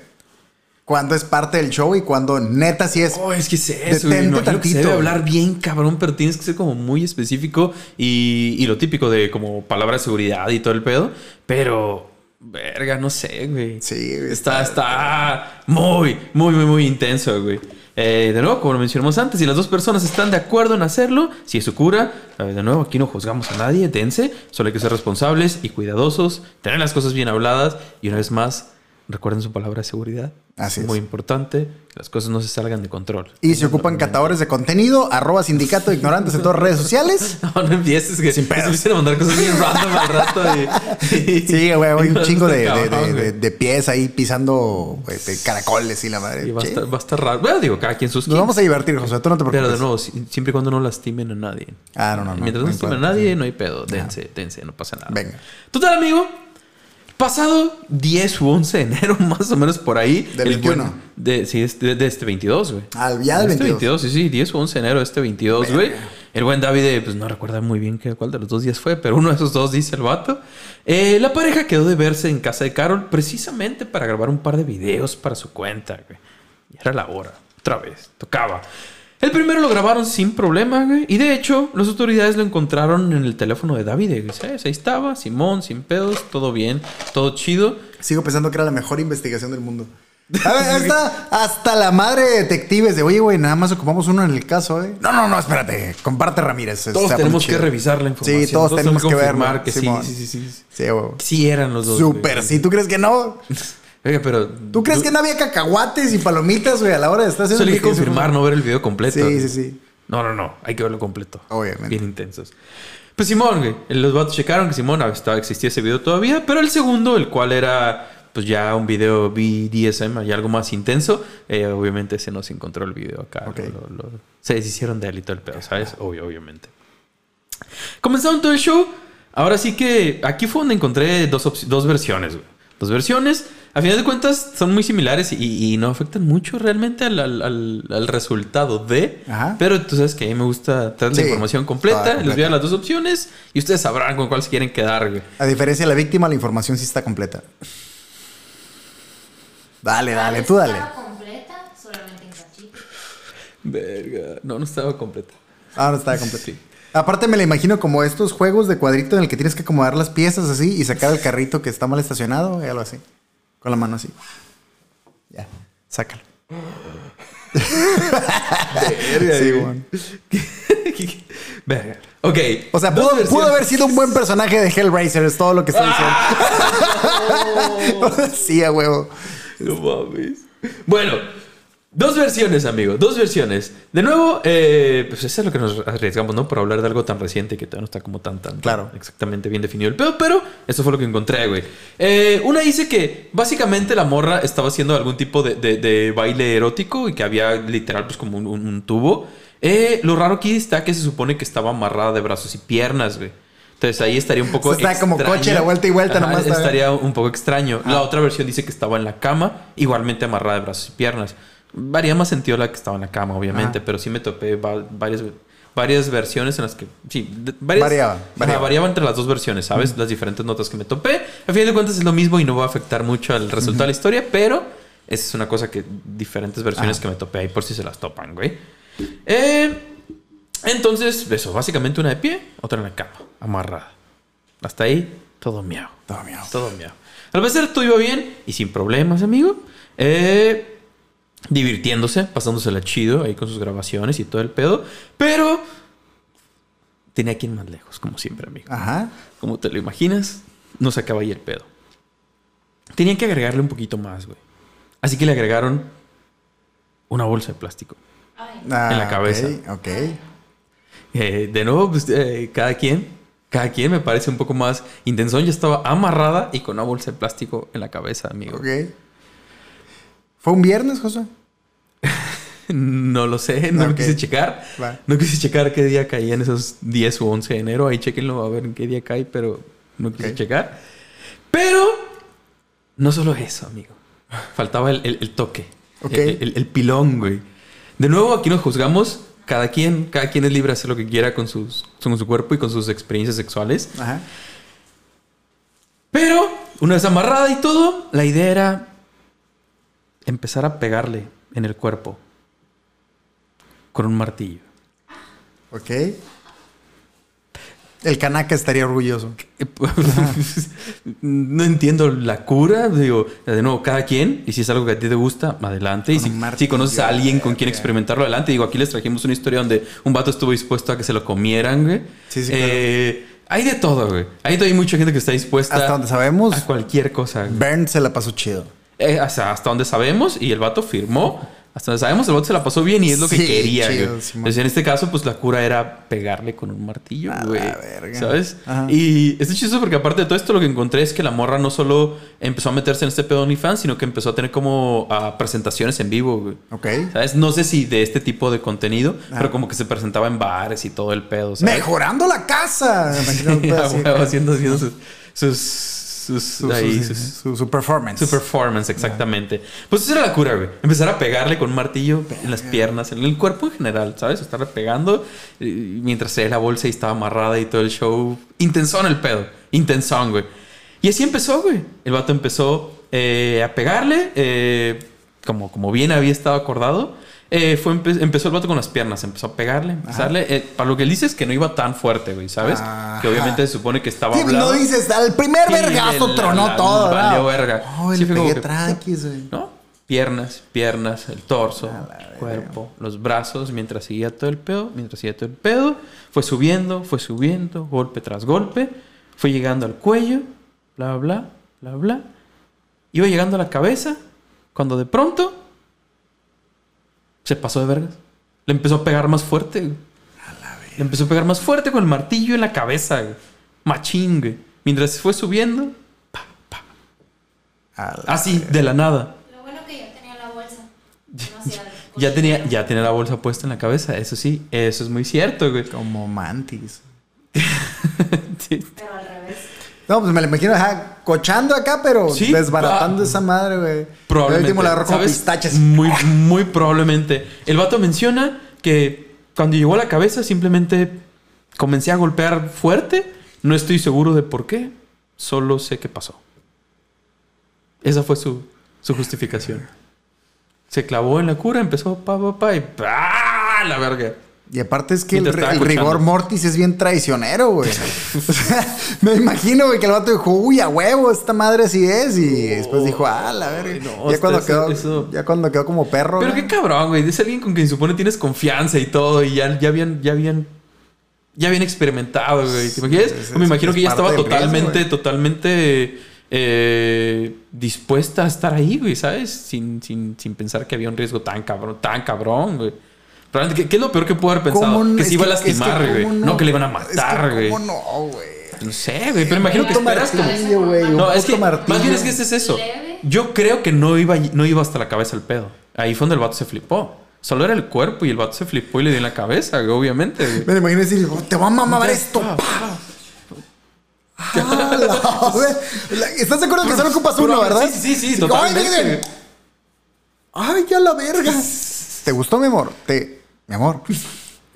S3: cuándo es parte del show y cuándo neta sí es.
S2: Oh, es que es eso, güey. Que se
S3: tantito,
S2: debe
S3: güey.
S2: hablar bien, cabrón, pero tienes que ser como muy específico y, y lo típico de como palabra de seguridad y todo el pedo. Pero, verga, no sé, güey.
S3: Sí, güey,
S2: Está, está muy, muy, muy, muy intenso, güey. Eh, de nuevo, como lo mencionamos antes, si las dos personas están de acuerdo en hacerlo, si es su cura, eh, de nuevo, aquí no juzgamos a nadie, dense, solo hay que ser responsables y cuidadosos, tener las cosas bien habladas y una vez más, recuerden su palabra de seguridad.
S3: Así es.
S2: Muy importante, que las cosas no se salgan de control.
S3: Y se ocupan catadores de contenido, arroba sindicato de ignorantes en todas redes sociales.
S2: No, no empieces, que
S3: Sin
S2: se
S3: pedos.
S2: empiezan a mandar cosas bien random al rato. Y, y-
S3: Sí, güey, hay un chingo de,
S2: cabrón,
S3: de- de- de pies ahí pisando de caracoles y la madre.
S2: Y va a, estar, va a estar raro. Bueno, digo, cada quien sus
S3: Nos vamos a divertir, José, tú no te preocupes.
S2: Pero de nuevo, si- siempre y cuando no lastimen a nadie.
S3: Ah, no, no, no.
S2: Mientras no, lastimen a nadie, no hay pedo. Dense, dense, no pasa nada.
S3: Venga.
S2: Total, amigo. Pasado 10 u 11 de enero, más o menos por ahí.
S3: Del
S2: el
S3: 21.
S2: buen- de, sí, de, de este 22, güey.
S3: Ah, ya del
S2: Este
S3: 22.
S2: sí, sí, 10 o 11 de enero de este 22,
S3: Verga.
S2: güey. El buen David, eh, pues no recuerda muy bien qué, cuál de los dos días fue, pero uno de esos dos dice el vato. Eh, la pareja quedó de verse en casa de Carol precisamente para grabar un par de videos para su cuenta, güey. Y era la hora, otra vez, tocaba. El primero lo grabaron sin problema, güey. Y de hecho, las autoridades lo encontraron en el teléfono de David. güey. ¿Sabes? Ahí estaba, Simón, sin pedos, todo bien, todo chido.
S3: Sigo pensando que era la mejor investigación del mundo. A ver, hasta, hasta la madre de detectives de, oye, güey, nada más ocupamos uno en el caso, ¿eh? No, no, no, espérate. Comparte Ramírez.
S2: Todos tenemos que revisar la información.
S3: Sí, todos, tenemos que verlo.
S2: que sí, sí, sí, sí.
S3: Sí, güey.
S2: Sí eran los dos.
S3: Súper,
S2: güey.
S3: sí. ¿Tú crees que no?
S2: Oiga, pero.
S3: ¿Tú crees que no había cacahuates y palomitas, güey, a la hora de estar haciendo
S2: Solo hay que confirmar, no ver el video completo.
S3: Sí, sí, sí.
S2: No, no, no. Hay que verlo completo.
S3: Obviamente.
S2: Bien intensos. Pues Simón, güey. Los vatos checaron que Simón estaba, existía ese video todavía. Pero el segundo, el cual era pues ya un video BDSM y algo más intenso, eh, obviamente se encontró el video acá.
S3: Ok.
S2: Lo- lo- se deshicieron de él y todo el pedo, ¿sabes? Obvio, obviamente. Comenzaron todo el show. Ahora sí que aquí fue donde encontré dos, dos versiones, güey. Dos versiones. A final de cuentas son muy similares y, y no afectan mucho realmente al, al- al- al resultado de.
S3: Ajá.
S2: Pero tú sabes que a mí me gusta traer
S3: Sí,
S2: la información completa. Les voy a dar las dos opciones y ustedes sabrán con cuál se quieren quedar, güey.
S3: A diferencia de la víctima, la información sí está completa. Dale, dale, tú dale.
S4: Estaba completa, solamente en cachitos.
S2: Verga. No, no estaba completa.
S3: Ah, no está completa. Aparte me la imagino como estos juegos de cuadrito en el que tienes que acomodar las piezas así y sacar el carrito que está mal estacionado y algo así. Con la mano así. Ya, sácalo. Sí, güey.
S2: Verga. Ok.
S3: O sea, pudo, haber sido un buen personaje de Hellraiser, es todo lo que está diciendo. sí, a huevo.
S2: No mames. Bueno, Dos versiones, amigo, dos versiones. De nuevo, eh, pues eso es lo que nos arriesgamos, ¿no? Por hablar de algo tan reciente que todavía no está como tan, tan,
S3: Claro.
S2: exactamente bien definido el pedo, pero eso fue lo que encontré, güey. Eh, una dice que básicamente la morra estaba haciendo algún tipo de, de- de baile erótico y que había literal, pues como un, un- un tubo. Eh, lo raro aquí está que se supone que estaba amarrada de brazos y piernas, güey. Entonces ahí estaría un poco.
S3: Está como
S2: extraño.
S3: coche, la vuelta y vuelta, nomás está-
S2: Estaría un poco extraño. La otra versión dice que estaba en la cama, igualmente amarrada de brazos y piernas. Varía más sentido la que estaba en la cama, obviamente,
S3: Ajá.
S2: pero sí me topé va- varias, varias versiones en las que. Sí, varias,
S3: Variaba,
S2: Ajá,
S3: variaba.
S2: entre las dos versiones, ¿sabes? Las diferentes notas que me topé. A fin de cuentas es lo mismo y no va a afectar mucho al resultado de la historia, pero esa es una cosa que diferentes versiones
S3: Ajá.
S2: que me topé ahí por si se las topan, güey. Eh, entonces, eso, básicamente una de pie, otra en la cama, amarrada. Hasta ahí, todo miau.
S3: Todo miau.
S2: Todo miau. Al parecer todo iba bien y sin problemas, amigo. Eh, divirtiéndose, pasándosela chido ahí con sus grabaciones y todo el pedo. Pero tenía ir más lejos, como siempre, amigo.
S3: Ajá.
S2: Como te lo imaginas, no se acaba ahí el pedo. Tenían que agregarle un poquito más, güey. Así que le agregaron una bolsa de plástico.
S3: Ah,
S2: En la cabeza.
S3: Ok. ok.
S2: Eh, de nuevo, pues, eh, cada quien, cada quien me parece un poco más intenso. Ya estaba amarrada y con una bolsa de plástico en la cabeza, amigo.
S3: Ok. ¿Fue un viernes, José?
S2: No lo sé, no lo quise checar. No quise checar qué día caía en esos 10 o 11 de enero. Ahí chequenlo a ver en qué día cae, pero no quise checar. Pero no solo eso, amigo. Faltaba el, el- el toque. El, el- el pilón, güey. De nuevo, aquí nos juzgamos. Cada quien, cada quien es libre de hacer lo que quiera con, sus, con su cuerpo y con sus experiencias sexuales.
S3: Ajá.
S2: Pero, una vez amarrada y todo, la idea era empezar a pegarle en el cuerpo con un martillo.
S3: Ok. El canaca estaría orgulloso.
S2: no entiendo la cura. Digo, de nuevo, cada quien. Y si es algo que a ti te gusta, adelante. Y si, conoces a alguien con quien experimentarlo, adelante. Digo, aquí les trajimos una historia donde un vato estuvo dispuesto a que se lo comieran, güey.
S3: Sí, sí,
S2: Eh, Hay de todo, güey. Hay, hay mucha gente que está dispuesta
S3: Hasta donde sabemos,
S2: a cualquier cosa. güey.
S3: Bern se la pasó chido.
S2: Eh, hasta, hasta donde sabemos y el vato firmó. Hasta donde sabemos, el vato se la pasó bien y es lo que quería.
S3: chido,
S2: güey. Entonces, en este caso, pues la cura era pegarle con un martillo,
S3: A
S2: güey.
S3: la verga.
S2: ¿Sabes?
S3: Ajá.
S2: Y es chistoso porque, aparte de todo esto, lo que encontré es que la morra no solo empezó a meterse en este pedo OnlyFans, sino que empezó a tener como ah, presentaciones en vivo, güey.
S3: Ok.
S2: ¿Sabes? No sé si de este tipo de contenido,
S3: Ajá.
S2: pero como que se presentaba en bares y todo el pedo. ¿sabes?
S3: Mejorando la casa.
S2: Sí,
S3: así.
S2: huevo, haciendo, haciendo sus, sus, sus,
S3: Su,
S2: ahí,
S3: su-
S2: sus-
S3: su- su performance.
S2: su performance, exactamente. Pues esa era la cura, güey. Empezar a pegarle con un martillo en las piernas, en el cuerpo en general, ¿sabes? Estarle pegando mientras se la bolsa y estaba amarrada y todo el show. Intensón el pedo. Intensón, güey. Y así empezó, güey. El vato empezó eh, a pegarle, eh, como, como bien había estado acordado. Eh, fue empe- empezó el vato con las piernas, empezó a pegarle, empezarle. Eh, para lo que él dice es que no iba tan fuerte, güey, ¿sabes?
S3: Ajá.
S2: Que obviamente se supone que estaba
S3: Sí,
S2: hablado.
S3: no dices, al primer vergazo tronó
S2: la-
S3: todo.
S2: valió verga.
S3: Oh,
S2: Sí,
S3: pegué
S2: que-
S3: tranquis, güey.
S2: ¿no? Piernas, piernas, el torso, cuerpo, los brazos, mientras seguía todo el pedo, mientras seguía todo el pedo, fue subiendo, fue subiendo, golpe tras golpe, fue llegando al cuello, bla, bla, bla, bla. Iba llegando a la cabeza, cuando de pronto se pasó de vergas. Le empezó a pegar más fuerte. güey. Le empezó a pegar más fuerte con el martillo en la cabeza, güey. Machín, güey. Mientras fue subiendo,
S3: A la-
S2: así, de la nada.
S4: Lo bueno que ya tenía la bolsa. No
S2: Ya tenía, ya tenía la bolsa puesta en la cabeza, eso sí, eso es muy cierto, güey.
S3: Como mantis.
S4: Pero al revés.
S3: No, pues me lo imagino, ajá, cochando acá, pero
S2: Sí,
S3: desbaratando
S2: ah,
S3: esa madre, güey.
S2: Probablemente.
S3: Pistaches.
S2: Muy, muy probablemente. El vato menciona que cuando llegó a la cabeza simplemente comencé a golpear fuerte. No estoy seguro de por qué. Solo sé qué pasó. Esa fue su, su justificación. Se clavó en la cura, empezó pa, pa, pa y ¡ah! La verga.
S3: Y aparte es que el, rigor mortis es bien traicionero, güey. O sea, me imagino, güey, que el vato dijo, uy, a huevo, esta madre así es. Y después dijo, ah, la verga.
S2: no,
S3: ya, cuando
S2: eso-
S3: quedó,
S2: eso-
S3: ya cuando quedó como perro.
S2: Pero
S3: güey.
S2: qué cabrón, güey. Es alguien con quien supone tienes confianza y todo. Y ya, ya habían, ya habían, ya habían experimentado, güey. ¿Te imaginas?
S3: Es-
S2: me imagino
S3: es
S2: que ya estaba
S3: riesgo,
S2: totalmente, totalmente eh, dispuesta a estar ahí, güey, ¿sabes? Sin, sin, sin pensar que había un riesgo tan cabrón, tan cabrón, güey. Realmente, ¿qué, qué es lo peor que pudo haber pensado? Que
S3: Es
S2: se iba a
S3: es que
S2: lastimar, güey.
S3: ¿cómo
S2: No? que le iban a
S3: Es
S2: matar, güey.
S3: ¿Cómo no, güey?
S2: No sé, güey, pero imagino que esperas
S3: martillo,
S2: No, es que más bien es que ese es eso. Yo creo que no iba, no iba hasta la cabeza el pedo. Ahí fue donde el vato se flipó. Solo era el cuerpo y el vato se flipó y le dio en la cabeza, güey, obviamente. güey.
S3: Imagino decir, te va a mamar esto.
S2: está.
S3: pa". Ah, la- güey. La- ¿Estás de acuerdo que solo ocupas uno,
S2: Pero-
S3: verdad?
S2: sí, sí, sí, totalmente.
S3: Ay, ya la verga. ¿Te gustó, mi amor? Te... Mi amor.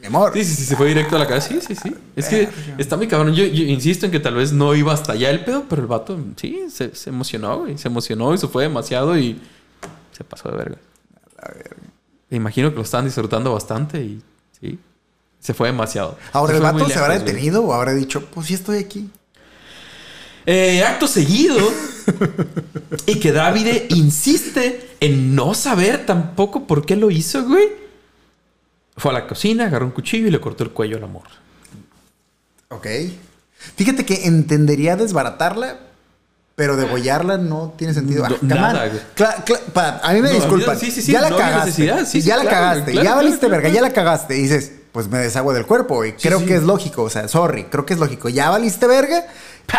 S3: Mi amor.
S2: Sí, sí, sí, se fue directo a la cabeza. Sí, sí, sí. Es que está muy cabrón. Yo, yo insisto en que tal vez no iba hasta allá el pedo, pero el vato, sí, se, se emocionó, güey. Se emocionó y se fue demasiado y se pasó de verga. Me imagino que lo estaban disfrutando bastante y sí, se fue demasiado.
S3: Ahora,
S2: Se
S3: ¿el vato se habrá
S2: güey.
S3: detenido o habrá dicho, pues sí estoy aquí?
S2: Eh, acto seguido. y que David insiste en no saber tampoco por qué lo hizo, güey. Fue a la cocina, agarró un cuchillo y le cortó el cuello a la morra.
S3: Ok. Fíjate que entendería desbaratarla, pero degollarla no tiene sentido.
S2: No,
S3: Ah,
S2: nada,
S3: on.
S2: güey.
S3: Cla- cla- pa- a mí me
S2: No,
S3: disculpan.
S2: sí, sí, sí,
S3: ya la
S2: no
S3: cagaste.
S2: Sí,
S3: ya la
S2: claro,
S3: cagaste.
S2: claro,
S3: ya
S2: claro,
S3: valiste verga. Ya la cagaste. Y dices, pues me deshago del cuerpo, güey. Creo que es lógico. O sea, sorry. Creo que es lógico. Ya valiste verga.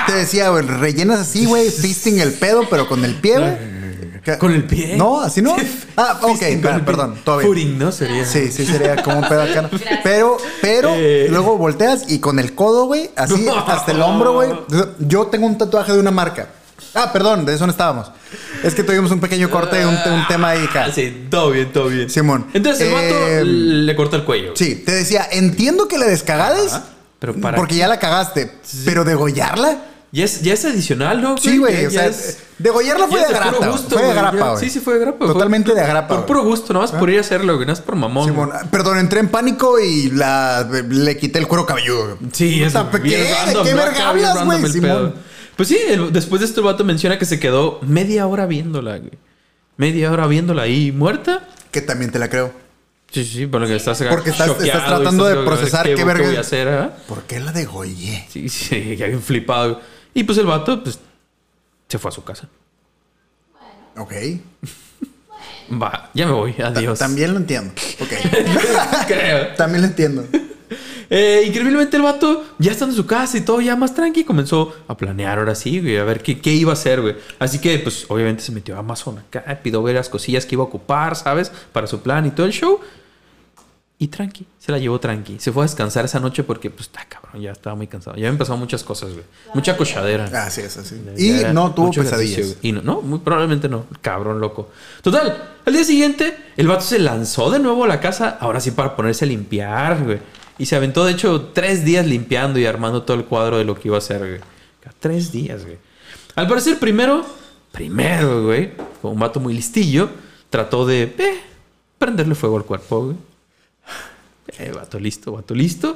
S3: Te decía, güey, rellenas así, güey, fisting el pedo, pero con el pie, güey.
S2: ¿Con el pie?
S3: No, así no. Ah, ok,
S2: pie.
S3: perdón, todo bien.
S2: Footing, ¿no? Sería.
S3: Sí, sí, sería como un pedo acá. ¿no?
S4: Gracias.
S3: Pero, pero,
S2: Eh.
S3: luego volteas y con el codo, güey, así hasta el hombro, güey. Yo tengo un tatuaje de una marca. Ah, perdón, de eso no estábamos. Es que tuvimos un pequeño corte de un, un tema ahí, acá.
S2: Ah, sí, todo bien, todo bien.
S3: Simón.
S2: Entonces el vato
S3: Eh,
S2: le corta el cuello.
S3: Sí, te decía, entiendo que le descagades,
S2: Ajá, pero para
S3: porque
S2: qué?
S3: ya la cagaste. Pero degollarla,
S2: Ya es, ya es adicional, ¿no?
S3: sí, güey.
S2: Ya-
S3: O sea,
S2: es-
S3: degollarla fue de agrapa.
S2: gusto,
S3: fue de agrapa, güey.
S2: Sí, sí, fue de agrapa.
S3: Totalmente
S2: Fue-
S3: de agrapa.
S2: Por puro gusto, nada más por ir a hacerlo, güey. No es por mamón.
S3: Simón,
S2: güey.
S3: perdón, entré en pánico y la, le quité el cuero cabelludo.
S2: Sí, es
S3: ¿qué? ¿De
S2: random,
S3: qué verga hablas, güey.
S2: Pues sí, el- después de esto el vato menciona que se quedó media hora viéndola, güey. Media hora viéndola ahí muerta.
S3: Que también te la creo.
S2: Sí, sí, por lo que estás
S3: Porque estás-
S2: y
S3: tratando de procesar qué
S2: qué
S3: verga-
S2: voy a hacer, ¿ah?
S3: ¿Por qué la degollé?
S2: Sí, sí, ya bien flipado. Y pues el vato, pues, se fue a su casa.
S3: Ok.
S2: Va, ya me voy,
S3: Ta-
S2: adiós.
S3: También lo entiendo. Ok.
S2: Creo.
S3: También lo entiendo.
S2: Eh, increíblemente el vato, ya estando en su casa y todo ya más tranqui, comenzó a planear ahora sí, güey, a ver qué, qué iba a hacer, güey. Así que, pues, obviamente se metió a Amazon acá, pidió ver las cosillas que iba a ocupar, ¿sabes? Para su plan y todo el show. Y tranqui, se la llevó tranqui. Se fue a descansar esa noche porque, pues, está cabrón, ya estaba muy cansado. Ya habían pasado muchas cosas, güey. Mucha cochadera.
S3: Así es, así. Y no tuvo pesadillas.
S2: güey. Y no, no, muy probablemente no. Cabrón, loco. Total, al día siguiente, el vato se lanzó de nuevo a la casa, ahora sí para ponerse a limpiar, güey. Y se aventó, de hecho, tres días limpiando y armando todo el cuadro de lo que iba a hacer, güey. Tres días, güey. Al parecer, primero, primero, güey, como un vato muy listillo, trató de eh, prenderle fuego al cuerpo, güey. Eh, vato listo, vato listo.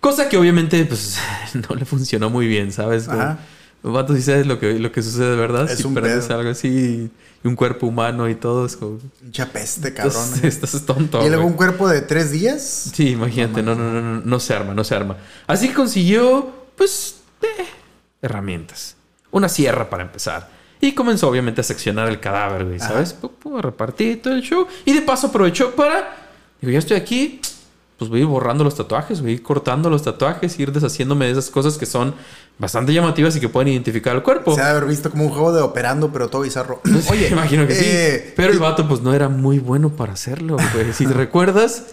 S2: Cosa que obviamente, pues, no le funcionó muy bien, ¿sabes? Como,
S3: Ajá.
S2: Vato, si sabes lo que, lo que sucede, ¿verdad?
S3: Es
S2: si
S3: un pedo.
S2: algo así y un cuerpo humano y todo, es como...
S3: Mucha peste, cabrón.
S2: Estás, estás tonto,
S3: y luego un cuerpo de tres días.
S2: Sí, imagínate, no, no, no, no, no se arma, no se arma. Así que consiguió, pues, eh, herramientas. Una sierra para empezar. Y comenzó, obviamente, a seccionar el cadáver, güey, ¿sabes? Repartir todo el show. Y de paso aprovechó para. Digo, ya estoy aquí. Pues voy a ir borrando los tatuajes, voy a ir cortando los tatuajes, ir deshaciéndome de esas cosas que son bastante llamativas y que pueden identificar el cuerpo.
S3: Se ha haber visto como un juego de operando, pero todo bizarro.
S2: Oye, imagino que
S3: eh,
S2: sí. Pero el vato, pues no era muy bueno para hacerlo, güey. Si te recuerdas,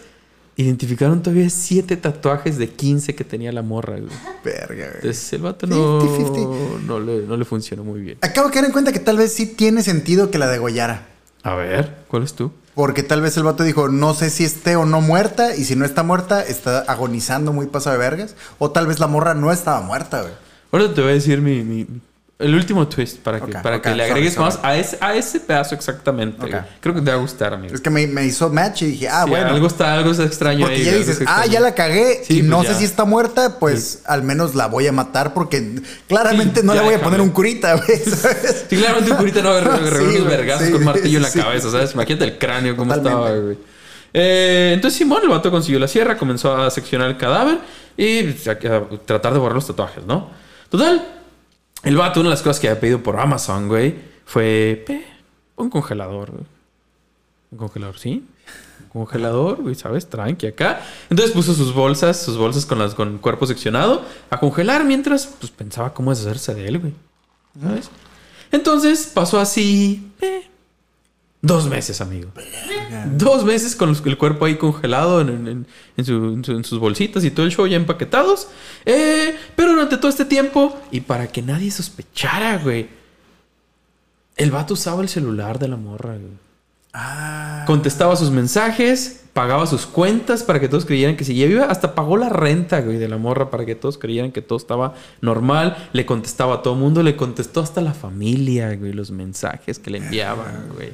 S2: identificaron todavía siete tatuajes de 15 que tenía la morra, güey.
S3: Verga, güey.
S2: Entonces el vato no,
S3: 50-50.
S2: no, le, no le funcionó muy bien.
S3: Acabo de caer en cuenta que tal vez sí tiene sentido que la degollara.
S2: A ver, ¿cuál es tú?
S3: Porque tal vez el vato dijo, no sé si esté o no muerta, y si no está muerta, está agonizando muy paso de vergas. O tal vez la morra no estaba muerta, güey.
S2: Ahora te voy a decir mi, mi- el último twist para que, para que le agregues
S3: sorry.
S2: más a ese, a ese pedazo exactamente. Creo que te va a gustar, amigo.
S3: Es que me, me hizo match y dije, ah,
S2: Sí,
S3: bueno.
S2: Algo está, algo está extraño
S3: Porque
S2: ahí,
S3: ya dices, ah, ya la cagué
S2: Sí,
S3: y no
S2: pues
S3: sé si está muerta, pues al menos la voy a matar porque claramente no le voy a poner un curita, güey.
S2: Sí, claramente un curita no
S3: Sí,
S2: agarró unos vergazos con martillo en la cabeza, ¿sabes? Imagínate el cráneo cómo
S3: Totalmente.
S2: estaba, güey. Eh, entonces Simón, el vato consiguió la sierra, comenzó a seccionar el cadáver y a, a tratar de borrar los tatuajes, ¿no? Total, El vato, una de las cosas que había pedido por Amazon, güey, fue un congelador. Un congelador, ¿sí? Un congelador, güey, ¿sabes? Tranqui acá. Entonces puso sus bolsas, sus bolsas con las cuerpo seccionado a congelar mientras pues pensaba cómo deshacerse de él, güey. ¿Sabes? Entonces pasó así dos meses, amigo. Dos meses con el cuerpo ahí congelado en, en- en su- en su- en sus bolsitas y todo el show ya empaquetados. Eh, pero durante todo este tiempo, y para que nadie sospechara, güey, el vato usaba el celular de la morra, güey.
S3: Ah.
S2: Contestaba sus mensajes, pagaba sus cuentas para que todos creyeran que seguía viva. Hasta pagó la renta, güey, de la morra para que todos creyeran que todo estaba normal. Le contestaba a todo mundo, le contestó hasta la familia, güey, los mensajes que le enviaban, güey.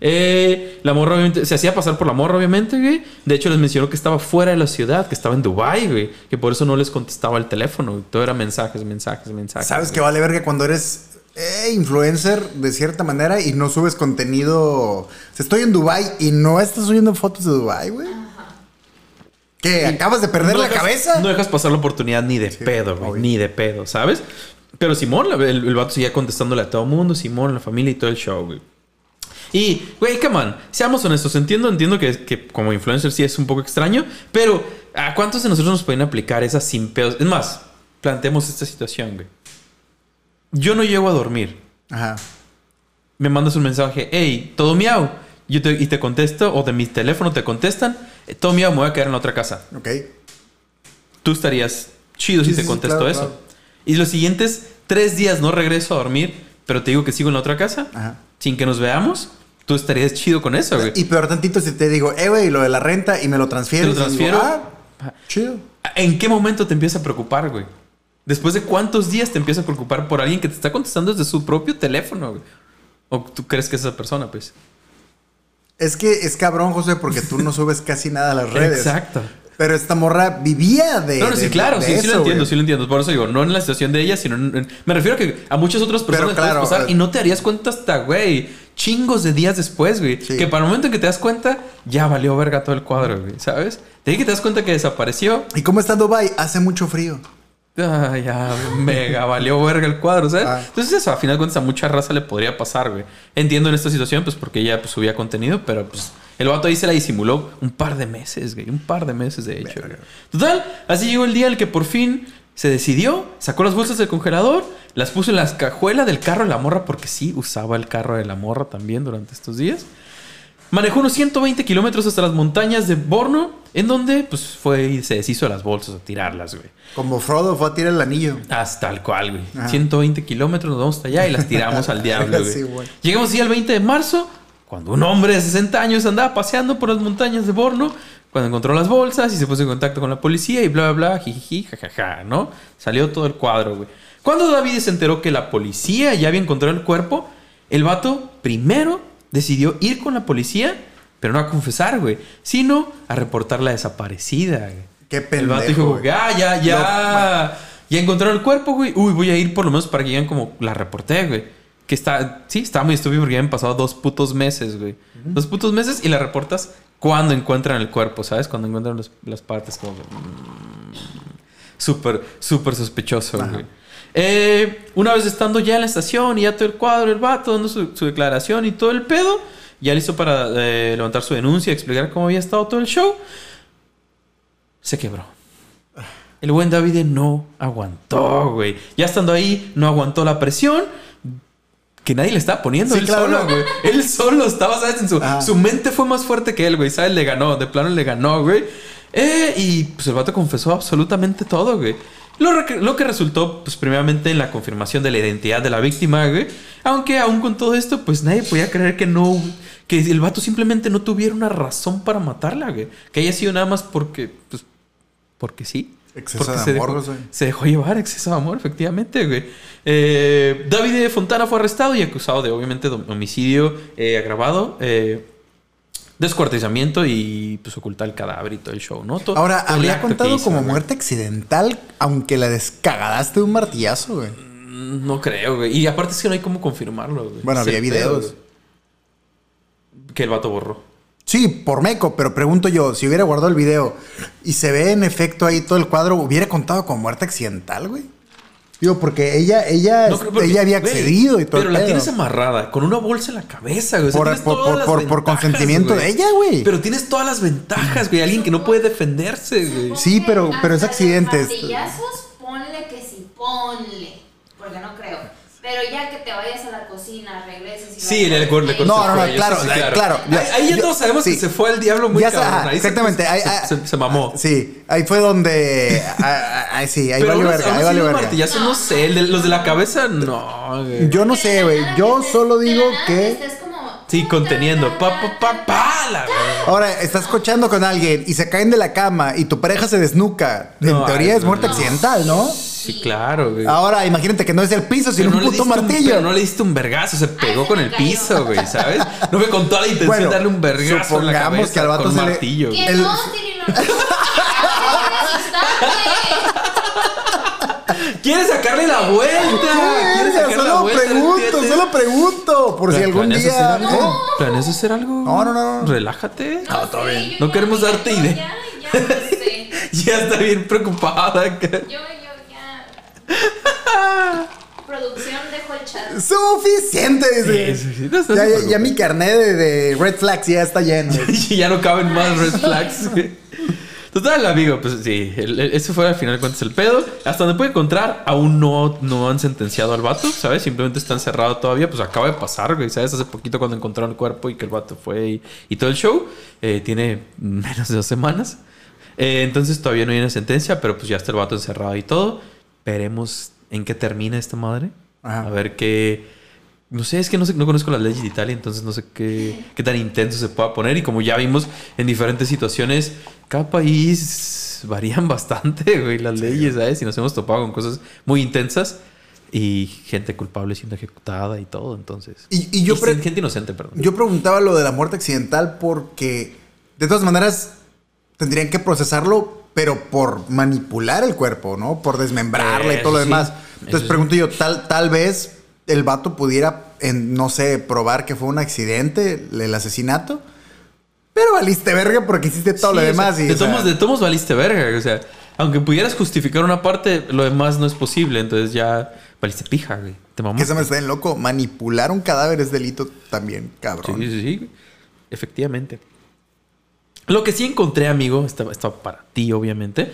S2: Eh, la morra, obviamente, se hacía pasar por la morra, obviamente, güey. De hecho, les mencionó que estaba fuera de la ciudad, que estaba en Dubai, güey. Que por eso no les contestaba el teléfono. güey. Todo era mensajes, mensajes, mensajes.
S3: ¿Sabes que vale verga cuando eres eh, influencer de cierta manera y no subes contenido? O sea, estoy en Dubai y no estás subiendo fotos de Dubai, güey. ¿Qué? ¿Acabas de perder
S2: No
S3: la
S2: dejas-
S3: cabeza?
S2: No dejas pasar la oportunidad ni de pedo, güey. Ni de pedo, ¿sabes? Pero Simón, el, el vato seguía contestándole a todo mundo, Simón, la familia y todo el show, güey. Y, güey, come on, seamos honestos, entiendo, entiendo que, que como influencer sí es un poco extraño, pero ¿a cuántos de nosotros nos pueden aplicar esas sin pedos? Es más, planteemos esta situación, güey. Yo no llego a dormir.
S3: Ajá.
S2: Me mandas un mensaje, hey, todo miau. Yo te, y te contesto, o de mi teléfono te contestan, "Eh, todo miau, me voy a quedar en la otra casa
S3: Ok.
S2: tú estarías chido si te
S3: sí,
S2: contesto
S3: claro,
S2: eso.
S3: claro.
S2: Y los siguientes tres días no regreso a dormir, pero te digo que sigo en la otra casa,
S3: Ajá.
S2: sin que nos veamos, tú estarías chido con eso, güey.
S3: Y peor tantito si te digo, eh, güey, lo de la renta y me lo
S2: Te
S3: transfieres.
S2: lo
S3: y digo,
S2: transfiero.
S3: ah, chido.
S2: ¿En qué momento te empieza a preocupar, güey? Después de cuántos días te empieza a preocupar por alguien que te está contestando desde su propio teléfono, güey. ¿O tú crees que es esa persona, pues?
S3: Es que es cabrón, José, porque tú no subes casi nada a las redes.
S2: Exacto.
S3: Pero esta morra vivía de.
S2: No, no, sí,
S3: de-
S2: claro,
S3: de
S2: sí, sí lo entiendo,
S3: güey.
S2: sí lo entiendo. Por eso digo, no en la situación de ella, sino en, en- me refiero a que a muchas otras personas
S3: Pero claro,
S2: pasar
S3: eh,
S2: y no te darías cuenta hasta, güey, chingos de días después, güey.
S3: Sí.
S2: Que para el momento en que te das cuenta, ya valió verga todo el cuadro, güey, ¿sabes? De ahí que te das cuenta que desapareció,
S3: ¿Y cómo está Dubai? Hace mucho frío.
S2: Ah, ya mega valió verga el cuadro, ¿sabes?
S3: Ah.
S2: Entonces eso, a final de cuentas, a mucha raza le podría pasar, güey. Entiendo en esta situación, pues porque ella pues, subía contenido, pero pues el vato ahí se la disimuló un par de meses, güey. Un par de meses, de hecho. Total, así llegó el día en el que por fin se decidió, sacó las bolsas del congelador, las puso en la cajuela del carro de la morra, porque sí usaba el carro de la morra también durante estos días. Manejó unos 120 kilómetros hasta las montañas de Borno, en donde pues fue y se deshizo de las bolsas a tirarlas, güey.
S3: Como Frodo fue a tirar el anillo.
S2: Hasta el cual, güey.
S3: Ajá.
S2: 120 kilómetros, nos vamos hasta allá y las tiramos al diablo, güey.
S3: Sí, güey.
S2: Llegamos así al 20 de marzo, cuando un hombre de 60 años andaba paseando por las montañas de Borno, cuando encontró las bolsas y se puso en contacto con la policía y bla, bla, bla, jijiji, jajaja, ¿no? Salió todo el cuadro, güey. Cuando David se enteró que la policía ya había encontrado el cuerpo, el vato primero decidió ir con la policía, pero no a confesar, güey, sino a reportar la desaparecida, güey.
S3: Qué
S2: El
S3: pendejo.
S2: vato dijo,
S3: güey.
S2: ah, ya, ya. Ya encontraron el cuerpo, güey. Uy, voy a ir por lo menos para que digan como la reporté, güey. Que está, sí, está muy estúpido porque ya han pasado dos putos meses, güey. Dos putos meses y la reportas cuando encuentran el cuerpo, ¿sabes? Cuando encuentran los- las partes, como que, mm, Súper, súper sospechoso,
S3: Ajá.
S2: güey. Eh, una vez estando ya en la estación y ya todo el cuadro, el vato dando su, su declaración y todo el pedo, ya listo para eh, levantar su denuncia, explicar cómo había estado todo el show, se quebró. El buen David no aguantó, güey. Ya estando ahí, no aguantó la presión que nadie le estaba poniendo.
S3: Sí,
S2: él
S3: claro,
S2: solo, güey. Él solo estaba, ¿sabes? En su,
S3: Ajá.
S2: su mente fue más fuerte que él, güey. ¿Sabes? Le ganó. De plano le ganó, güey. Eh, y pues el vato confesó absolutamente todo, güey. Lo, lo que resultó, pues, primeramente en la confirmación de la identidad de la víctima, güey. Aunque aún con todo esto, pues nadie podía creer que no. Que el vato simplemente no tuviera una razón para matarla, güey. Que haya sido nada más porque, pues, porque sí.
S3: Exceso
S2: Porque
S3: de
S2: se
S3: amor,
S2: dejó,
S3: güey.
S2: se dejó llevar, exceso de amor, efectivamente, güey. Eh, David de Fontana fue arrestado y acusado de, obviamente, homicidio eh, agravado, eh, descuartizamiento y pues ocultar el cadáver y todo el show, ¿no? Todo-
S3: Ahora,
S2: todo
S3: habría contado
S2: hizo,
S3: como
S2: güey.
S3: muerte accidental, aunque la descagadaste de un martillazo, güey.
S2: Mm, No creo, güey. Y aparte es que no hay cómo confirmarlo, güey.
S3: Bueno, había videos.
S2: güey. Que el vato borró.
S3: Sí, por meco, pero pregunto yo, si hubiera guardado el video y se ve en efecto ahí todo el cuadro, ¿hubiera contado como muerte accidental, güey? Digo, porque ella, ella,
S2: No, porque,
S3: ella había
S2: güey,
S3: accedido y todo.
S2: Pero la tienes amarrada con una bolsa en la cabeza, güey. O sea,
S3: Por- por- por- por- consentimiento de ella, güey.
S2: Pero tienes todas las ventajas, güey. Alguien que no puede defenderse, güey.
S3: Sí, pero- pero es accidente.
S4: martillazos, ponle que sí, ponle. Porque no creo. Pero ya que te vayas a la cocina, regreses y
S2: Sí, corta el
S3: No, no, no,
S2: cuello,
S3: claro,
S2: sí, sí,
S3: la- claro, ya-
S2: ahí, ahí ya,
S3: ya-
S2: todos sabemos
S3: sí.
S2: que se fue al diablo muy
S3: Ya
S2: cabrón.
S3: ajá,
S2: Ahí
S3: exactamente.
S2: Se,
S3: ahí-
S2: se-
S3: ah,
S2: se- se mamó.
S3: Sí, ahí fue donde. ah, ah, ah, sí, ahí valió verga, ahí valió verga.
S2: martillazos, no sé. los de la cabeza, no, güey.
S3: Yo no sé, güey. Yo solo digo que.
S2: Sí, conteniendo. Pa, pa, pa, pa, la.
S3: Ahora, estás cochando con alguien y se caen de la cama y tu pareja se desnuca.
S2: No,
S3: en teoría
S2: ay,
S3: es muerte
S2: no.
S3: accidental, ¿no?
S2: Sí, claro, güey.
S3: Ahora, imagínate que no es el piso,
S2: Pero
S3: sino un
S2: le
S3: puto martillo.
S2: pero no le diste un vergazo, se pegó
S4: se
S2: con el
S4: cayó.
S2: piso, güey, ¿sabes? No fue con toda la intención
S3: Bueno,
S2: de darle un vergazo en la
S3: supongamos
S2: cabeza
S3: que al vato
S2: con
S3: se le-
S2: martillo. güey.
S4: Que
S3: El-
S4: no.
S2: ¿Quieres sacarle la vuelta? ¿Quieres sacarle la
S3: solo
S2: vuelta?
S3: pregunto, solo pregunto. Por si algún
S2: ¿planeas
S3: día.
S2: hacer algo?
S3: ¿eh?
S2: ¿Planeas hacer algo?
S3: No, no, no.
S2: Relájate.
S4: No, todo bien.
S2: No queremos darte idea.
S4: Ya, ya, no sé.
S2: Ya está bien preocupada.
S4: Yo, yo, ya. Producción, dejo el chat.
S3: Suficiente, dice.
S2: Sí, sí, sí, no, no
S3: ya, mi carnet de, de red flags ya está lleno.
S2: ya no caben más red flags. Total, amigo, pues sí, ese fue al final de cuentas el pedo. Hasta donde puede encontrar, aún no, no han sentenciado al vato, ¿sabes? Simplemente está encerrado todavía, pues acaba de pasar, güey, ¿sabes? Hace poquito cuando encontraron el cuerpo y que el vato fue y, y todo el show, eh, tiene menos de dos semanas. Eh, entonces todavía no hay una sentencia, pero pues ya está el vato encerrado y todo. Veremos en qué termina esta madre.
S3: Ajá.
S2: A ver qué... No sé, es que no, sé, no conozco las leyes de Italia, entonces no sé qué, qué tan intenso se pueda poner. Y como ya vimos en diferentes situaciones, cada país varían bastante, güey, las leyes, ¿sabes? Y nos hemos topado con cosas muy intensas y gente culpable siendo ejecutada y todo, entonces.
S3: Y- y yo
S2: gente inocente, perdón.
S3: Yo preguntaba lo de la muerte accidental porque, de todas maneras, tendrían que procesarlo, pero por manipular el cuerpo, ¿no? Por desmembrarla y todo lo
S2: sí,
S3: demás. Entonces
S2: sí.
S3: pregunto yo, tal, tal vez el vato pudiera, en, no sé, probar que fue un accidente, el asesinato. Pero valiste verga porque hiciste todo
S2: Sí,
S3: lo
S2: o sea,
S3: demás. y,
S2: de,
S3: sea,
S2: tomos, de tomos valiste verga, o sea, aunque pudieras justificar una parte, lo demás no es posible, entonces ya valiste pija, güey. Te
S3: que
S2: mamaste.
S3: se me está en loco. Manipular un cadáver es delito también, cabrón.
S2: Sí, sí, sí. Efectivamente. Lo que sí encontré, amigo, está, está para ti, obviamente.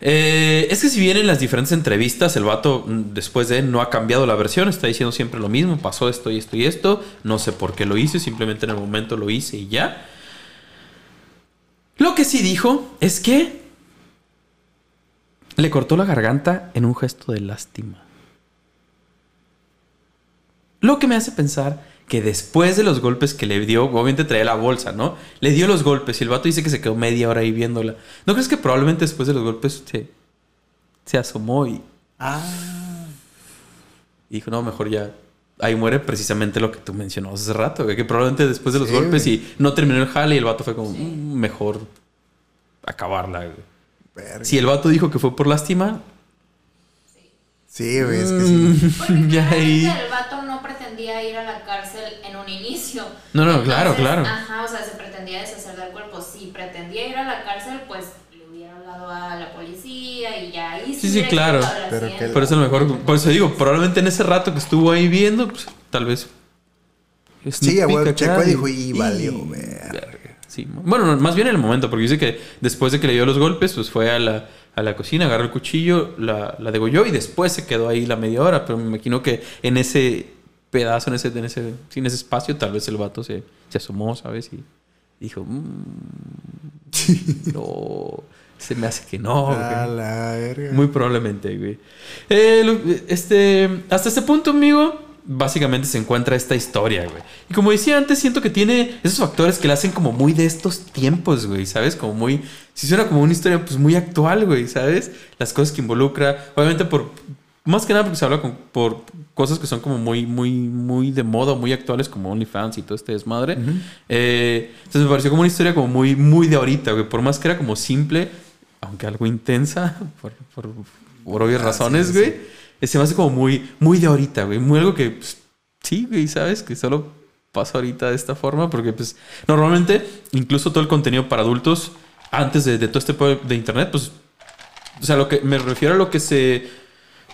S2: Eh, es que si bien en las diferentes entrevistas el vato mm, después de no ha cambiado la versión, está diciendo siempre lo mismo, pasó esto y esto y esto, no sé por qué lo hice, simplemente en el momento lo hice y ya. Lo que sí dijo es que le cortó la garganta en un gesto de lástima. Lo que me hace pensar que después de los golpes que le dio, obviamente traía la bolsa, ¿no? Le dio los golpes y el vato dice que se quedó media hora ahí viéndola. ¿No crees que probablemente después de los golpes se, se asomó y
S3: Ah.
S2: y dijo, no, mejor ya. Ahí muere precisamente lo que tú mencionabas hace rato, güey, que probablemente después de los
S3: Sí,
S2: golpes
S3: güey.
S2: y no terminó el jale y el vato fue como, "Mm, mejor acabarla, güey".
S3: verga.
S2: Si el vato dijo que fue por lástima,
S3: Sí, güey, es que sí.
S4: Porque
S2: Ya ahí.
S4: el vato no pretendía ir a la cárcel en un inicio.
S2: No, no, claro, claro.
S4: Ajá, o sea, se pretendía deshacer del cuerpo. Si pretendía ir a la cárcel, pues le hubiera hablado a la policía y ya ahí
S2: Sí, sí,
S4: hubiera
S2: claro.
S3: Pero que-
S2: por eso a lo mejor, por eso digo, probablemente en ese rato que estuvo ahí viendo, pues tal vez.
S3: Sí, checó
S2: acá
S3: y dijo, "Y valió, verga".
S2: verga. Sí, bueno, no, más bien en el momento, porque dice que después de que le dio los golpes, pues fue a la, a la cocina, agarró el cuchillo, la, la degolló y después se quedó ahí la media hora. Pero me imagino que en ese pedazo, en ese, en ese, en ese espacio, tal vez el vato se, se asomó, ¿sabes? Y dijo, "Mm, no, se me hace que no.
S3: A
S2: güey".
S3: la verga.
S2: Muy probablemente, güey. Eh, este, hasta este punto, amigo, básicamente se encuentra esta historia, güey. Y como decía antes, siento que tiene esos factores que la hacen como muy de estos tiempos, güey, ¿sabes? Como muy... Si suena como una historia, pues muy actual, güey, ¿sabes? Las cosas que involucra. Obviamente por... Más que nada porque se habla con- por cosas que son como muy, muy, muy de moda, muy actuales, como OnlyFans y todo este desmadre. Eh, entonces me pareció como una historia como muy, muy de ahorita, güey. Por más que era como simple, aunque algo intensa, por, por, por obvias
S3: Ah,
S2: razones,
S3: sí,
S2: güey. Se me hace como muy, muy de ahorita, güey. Muy algo que, pues, sí, güey, ¿sabes? Que solo pasa ahorita de esta forma. Porque, pues, normalmente, incluso todo el contenido para adultos, antes de, de todo este de internet, pues, o sea, lo que me refiero a lo que se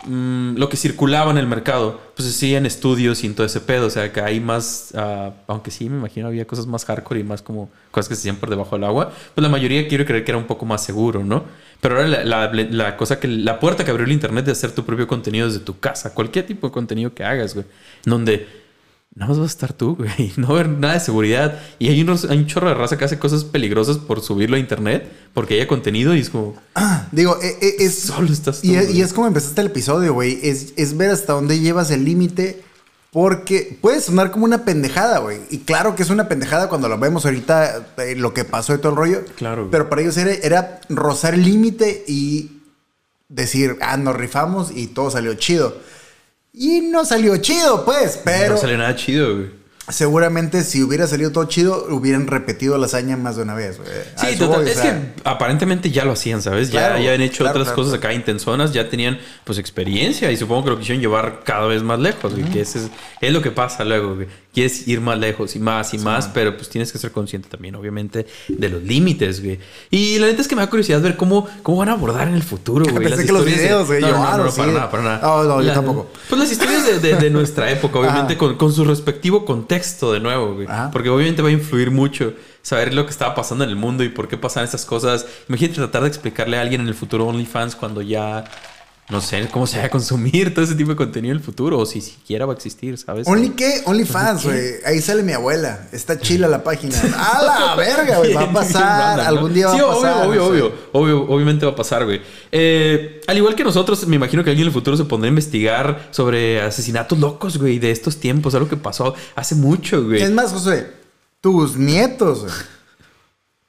S2: mm, lo que circulaba en el mercado, pues sí en estudios y en todo ese pedo. O sea, que hay más, ah, aunque sí me imagino había cosas más hardcore y más como cosas que se hacían por debajo del agua, pues la mayoría quiero creer que era un poco más seguro, ¿no? Pero ahora la, la- cosa que, la puerta que abrió el internet de hacer tu propio contenido desde tu casa, cualquier tipo de contenido que hagas, güey, donde nada más vas a estar tú, güey, no va a haber nada de seguridad. Y hay, unos, hay un chorro de raza que hace cosas peligrosas por subirlo a internet, porque haya contenido y es como,
S3: Digo, e- e- es.
S2: Solo estás tú,
S3: Y, es-
S2: güey.
S3: y es como empezaste el episodio, güey. Es, es ver hasta dónde llevas el límite. Porque puede sonar como una pendejada, güey. Y claro que es una pendejada cuando lo vemos ahorita, eh, lo que pasó y todo el rollo.
S2: Claro, güey.
S3: Pero para ellos era, era rozar el límite y decir, ah, nos rifamos y todo salió chido. Y no salió chido, pues, pero
S2: no sale nada chido, güey.
S3: seguramente si hubiera salido todo chido, hubieran repetido la hazaña más de una vez, güey.
S2: Sí, total.
S3: voy, o
S2: es
S3: sea.
S2: que aparentemente ya lo hacían, ¿sabes?
S3: Claro,
S2: ya, ya han hecho
S3: claro,
S2: otras
S3: claro,
S2: cosas acá intensonas, ya tenían pues experiencia y supongo que lo quisieron llevar cada vez más lejos, güey, que ese es, es lo que pasa luego, güey. Quieres ir más lejos y más y más, pero pues tienes que ser consciente también, obviamente, de los límites, güey. Y la neta es que me da curiosidad ver cómo, cómo van a abordar en el futuro, güey.
S3: Pensé
S2: las
S3: que los videos, güey,
S2: No,
S3: yo,
S2: no, no,
S3: ah,
S2: no, para nada, para nada.
S3: No, no, yo tampoco.
S2: Pues las historias de, de- de nuestra época, obviamente, con, con su respectivo contexto de nuevo, güey.
S3: Ajá.
S2: Porque obviamente va a influir mucho saber lo que estaba pasando en el mundo y por qué pasan estas cosas. Imagínate tratar de explicarle a alguien en el futuro OnlyFans cuando ya no sé cómo se vaya a consumir todo ese tipo de contenido en el futuro o si siquiera va a existir, ¿sabes?
S3: Only qué? Only fans,
S2: ¿Only
S3: güey. Ahí sale mi abuela. Está chila la página. ¡A la verga, güey! Va a pasar. Algún día va
S2: sí,
S3: a pasar.
S2: obvio,
S3: no sé.
S2: obvio, obvio, obvio, obviamente va a pasar, güey. Eh, al igual que nosotros, me imagino que alguien en el futuro se pondrá a investigar sobre asesinatos locos, güey, de estos tiempos, algo que pasó hace mucho, güey.
S3: Es más, José, tus nietos, güey.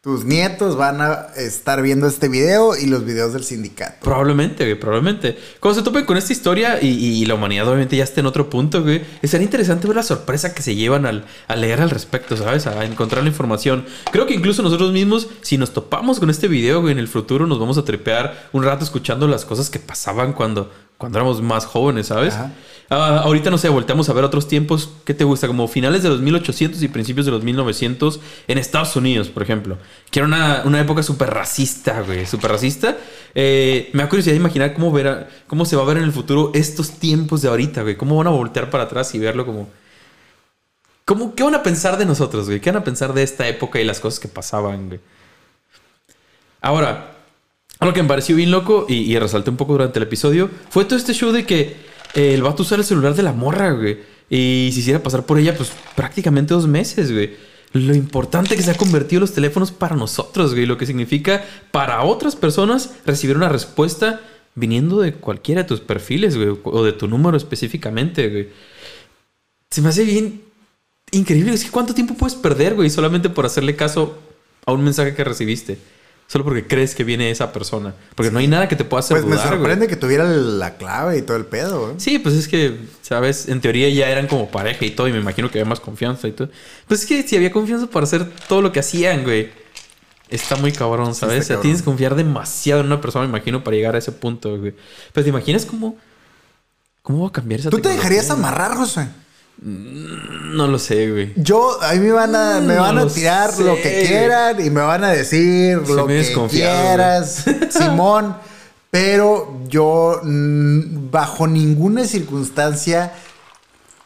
S3: Tus nietos van a estar viendo este video y los videos del sindicato.
S2: Probablemente, güey, probablemente. Cuando se topen con esta historia y, y la humanidad obviamente ya esté en otro punto, güey, estaría interesante ver la sorpresa que se llevan al, al leer al respecto, ¿sabes? A encontrar la información. Creo que incluso nosotros mismos, si nos topamos con este video, güey, en el futuro nos vamos a trepear un rato escuchando las cosas que pasaban cuando, cuando éramos más jóvenes, ¿sabes?
S3: Ajá.
S2: Ah, ahorita, no sé, volteamos a ver otros tiempos. ¿Qué te gusta? Como finales de los 1800 y principios de los 1900 en Estados Unidos, por ejemplo. Que era una, una época súper racista, güey. Súper racista. Eh, me da curiosidad imaginar cómo, verá, cómo se va a ver en el futuro estos tiempos de ahorita, güey. Cómo van a voltear para atrás y verlo como... ¿Cómo, ¿Qué van a pensar de nosotros, güey? ¿Qué van a pensar de esta época y las cosas que pasaban, güey? Ahora, algo que me pareció bien loco y, y resalté un poco durante el episodio fue todo este show de que el vato usara el celular de la morra, güey. Y se hiciera pasar por ella, pues prácticamente dos meses, güey. Lo importante que se ha convertido los teléfonos para nosotros, güey. Lo que significa para otras personas recibir una respuesta viniendo de cualquiera de tus perfiles, güey. O de tu número específicamente, güey. Se me hace bien increíble. Es que cuánto tiempo puedes perder, güey, solamente por hacerle caso a un mensaje que recibiste. Solo porque crees que viene esa persona. Porque no hay nada que te pueda hacer
S3: Pues me
S2: güey.
S3: sorprende que tuviera la clave y todo el pedo, güey.
S2: Sí, pues es que, ¿sabes? En teoría ya eran como pareja y todo, y me imagino que había más confianza y todo. Pues es que si había confianza para hacer todo lo que hacían, güey. Está muy cabrón, ¿sabes?
S3: está
S2: o sea,
S3: cabrón.
S2: tienes que confiar demasiado en una persona, me imagino, para llegar a ese punto, güey. Pero te imaginas cómo. ¿Cómo va a cambiar esa
S3: ¿Tú te dejarías
S2: güey?
S3: amarrar, José?
S2: No lo sé, güey.
S3: Yo, a mí me van a, me
S2: Mm,
S3: van
S2: no
S3: a tirar
S2: sé,
S3: lo que quieran y me van a decir
S2: Se
S3: lo
S2: me
S3: que quieras, Simón. Pero yo, mm, bajo ninguna circunstancia,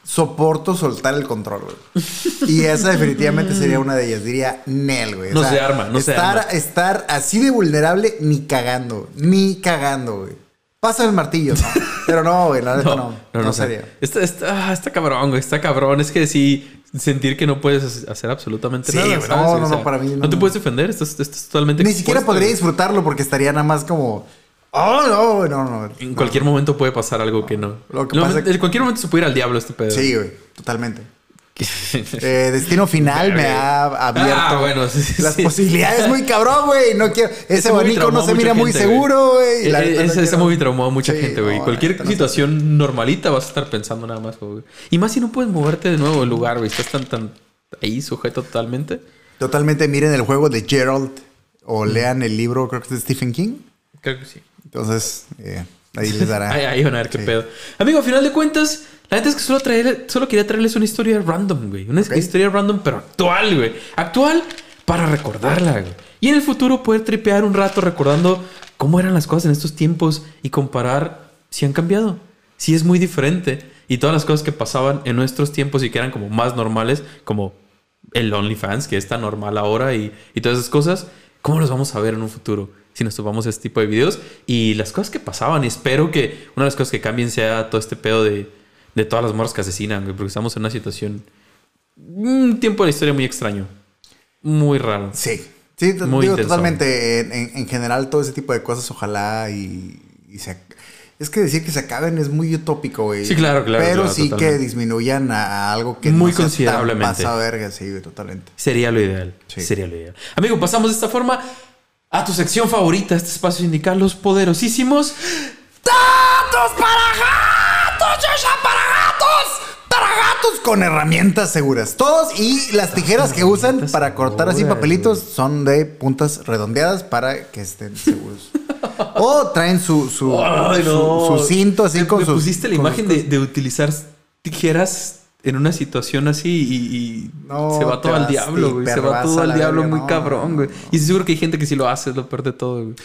S3: soporto soltar el control, güey. Y esa definitivamente sería una de ellas. Diría Nel, güey.
S2: No se arma, no se
S3: estar,
S2: arma.
S3: Estar así de vulnerable, ni cagando. Ni cagando, güey. Pasa el martillo, ¿no? Pero no, güey, la neta no. No,
S2: o sea,
S3: sería.
S2: Está, está, ah, está cabrón, güey. Está cabrón. Es que sí, sentir que no puedes hacer absolutamente
S3: Sí,
S2: nada.
S3: güey, no,
S2: O
S3: no,
S2: sea,
S3: no, para mí no.
S2: No te puedes defender. Estás, estás totalmente.
S3: Ni siquiera podría
S2: güey.
S3: disfrutarlo porque estaría nada más como. Oh, no, no, no.
S2: En cualquier momento puede pasar algo que no.
S3: Lo que
S2: No,
S3: pasa-
S2: En cualquier momento se puede ir al diablo este pedo.
S3: Sí, güey, totalmente. Eh, Destino Final me ha abierto
S2: Ah, bueno, sí, sí,
S3: las
S2: sí.
S3: posibilidades muy cabrón, güey. No quiero. Ese abanico
S2: traumó
S3: no se mira muy seguro, güey. neta no
S2: Ese, ese movie traumó a mucha gente, güey.
S3: no,
S2: Cualquier
S3: no sé.
S2: situación normalita vas a estar pensando nada más, güey. Y más si no puedes moverte de nuevo del lugar, güey. Estás tan, tan ahí sujeto totalmente.
S3: Totalmente miren el juego de Gerald o lean el libro, creo que es de Stephen King.
S2: Creo que sí.
S3: Entonces, eh, ahí les dará.
S2: Ahí, ahí van a ver qué pedo. Amigo, a final de cuentas, la neta es que solo, traer, solo quería traerles una historia random, güey. Una historia random, pero actual, güey. Actual para recordarla, güey. Y en el futuro poder tripear un rato recordando cómo eran las cosas en estos tiempos y comparar sí han cambiado. Sí es muy diferente. Y todas las cosas que pasaban en nuestros tiempos y que eran como más normales, como el OnlyFans, que es tan normal ahora y, y todas esas cosas, ¿cómo los vamos a ver en un futuro? Si nos tomamos este tipo de videos y las cosas que pasaban. Y espero que una de las cosas que cambien sea todo este pedo de, de todas las morras que asesinan, güey, porque estamos en una situación, un tiempo de la historia muy extraño, muy raro.
S3: Sí. Sí,
S2: Muy
S3: digo
S2: intenso.
S3: totalmente. En, en- en general, todo ese tipo de cosas, ojalá y, y se ac- Es que decir que se acaben es muy utópico, güey.
S2: Sí, claro, claro,
S3: Pero
S2: claro,
S3: sí que disminuyan a, algo que
S2: Muy
S3: no
S2: considerablemente.
S3: verga, sí, güey, totalmente.
S2: Sería lo ideal.
S3: Sí.
S2: Sería lo ideal. Amigo, pasamos de esta forma a tu sección favorita, este espacio sindical, los poderosísimos.
S3: ¡Datos para ¡Yasha para gatos! ¡Para gatos! Con herramientas seguras. Todos y las tijeras que usan para cortar así papelitos son de puntas redondeadas para que estén seguros. o traen su, su,
S2: Ay,
S3: su-
S2: no.
S3: su cinto así
S2: Me-
S3: con
S2: me
S3: sus.
S2: pusiste la imagen de, de utilizar tijeras en una situación así y, y
S3: No,
S2: se va todo al diablo, güey. Se va todo al diablo
S3: verga,
S2: muy
S3: no,
S2: cabrón, güey.
S3: no.
S2: Y estoy seguro que hay gente que sí lo hace, es lo peor de todo, güey.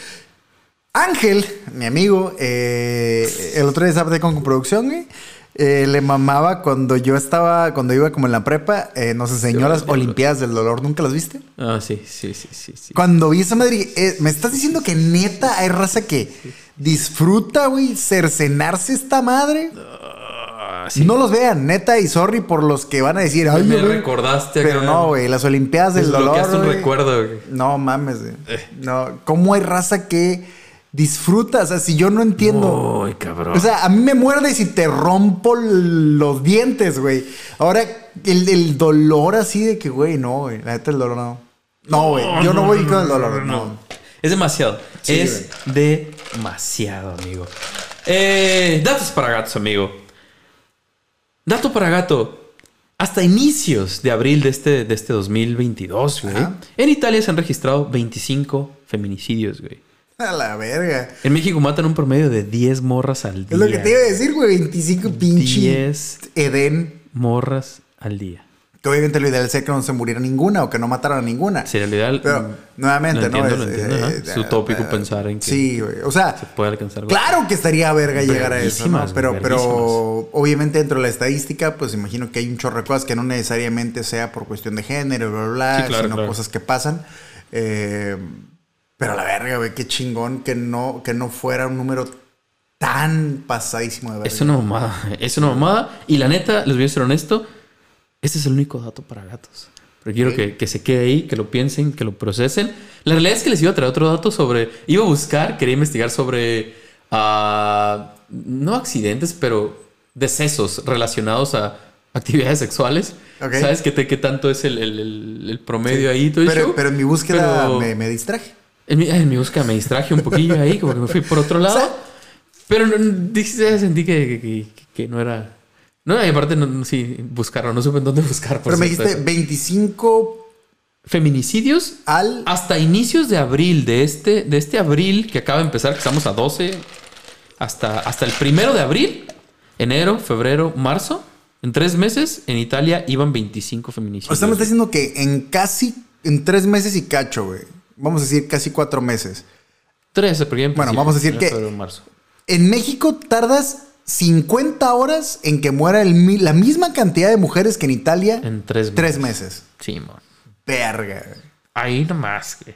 S3: Ángel, mi amigo, eh, el otro día estaba con producción, güey. eh, le mamaba cuando yo estaba, cuando iba como en la prepa, eh, nos enseñó las Olimpiadas del Dolor. ¿Nunca las viste?
S2: Ah, sí, sí, sí, sí. sí.
S3: Cuando vi esa madre, eh, me estás diciendo que neta hay raza que disfruta, güey, cercenarse esta madre.
S2: Ah, sí.
S3: No los vean, neta, y sorry por los que van a decir, ay,
S2: me
S3: güey".
S2: recordaste.
S3: Pero no, güey, las Olimpiadas del Dolor.
S2: Un
S3: güey.
S2: recuerdo, güey.
S3: No mames, güey. No, ¿cómo hay raza que disfruta? O sea, si yo no entiendo.
S2: Ay, cabrón.
S3: O sea, a mí me muerde si te rompo los dientes, güey. Ahora, el, el dolor así de que, güey, no, güey. La neta, el dolor no. No, güey. Yo no voy con el dolor, no.
S2: Es demasiado.
S3: Sí,
S2: es demasiado, amigo. Eh, datos para gatos, amigo. Dato para gato. Hasta inicios de abril de este, de este 2022, güey.
S3: Ajá.
S2: En Italia se han registrado 25 feminicidios, güey.
S3: A la verga.
S2: En México matan un promedio de 10 morras al día.
S3: Es lo que te iba a decir, güey. 25 pinche
S2: 10
S3: Edén.
S2: morras al día.
S3: Que obviamente lo ideal sería que no se muriera ninguna o que no mataran a ninguna.
S2: Sería lo ideal.
S3: Pero,
S2: mm,
S3: nuevamente,
S2: lo entiendo,
S3: ¿no?
S2: lo
S3: Es,
S2: entiendo,
S3: eh,
S2: ajá.
S3: eh,
S2: Es utópico
S3: eh,
S2: pensar en que
S3: Sí, güey. O sea,
S2: se puede alcanzar.
S3: Claro que estaría verga llegar a eso, ¿no? Pero, pero obviamente dentro de la estadística, pues imagino que hay un chorro de cosas que no necesariamente sea por cuestión de género, bla, bla, bla,
S2: Sí, claro,
S3: sino
S2: claro.
S3: cosas que pasan. Eh, pero la verga, güey, qué chingón que no, que no fuera un número tan pasadísimo de verga.
S2: Es una mamada. Es una mamada. Y la neta, les voy a ser honesto. Este es el único dato para gatos. Pero quiero que, que se quede ahí, que lo piensen, que lo procesen. La realidad es que les iba a traer otro dato sobre. Iba a buscar, quería investigar sobre. ah, no accidentes, pero decesos relacionados a actividades sexuales. ¿Sabes qué, qué tanto es el, el- el- el promedio ahí? Todo
S3: Pero, en mi búsqueda
S2: Pero-
S3: me, me distraje.
S2: En mi, en mi búsqueda me distraje un poquillo ahí, como que me fui por otro lado.
S3: O sea-
S2: pero no, dije- sentí que, que- que- no era. No, y aparte, no, sí, buscarlo, no supe en dónde buscar. por
S3: Pero me
S2: cierto,
S3: dijiste
S2: eso.
S3: 25
S2: Feminicidios
S3: al.
S2: hasta inicios de abril, de este, de este abril que acaba de empezar, que estamos a 12, hasta, hasta el primero de abril, enero, febrero, marzo, en tres meses, en Italia iban 25 feminicidios.
S3: O sea, me está diciendo que en casi. En tres meses y cacho, güey. Vamos a decir casi cuatro meses.
S2: 13, porque empezó,
S3: Bueno, vamos a decir que-
S2: febrero, marzo.
S3: En México tardas 50 horas en que muera el la misma cantidad de mujeres que en Italia
S2: En tres
S3: tres meses.
S2: Sí, man.
S3: Verga.
S2: Ahí nomás, güey.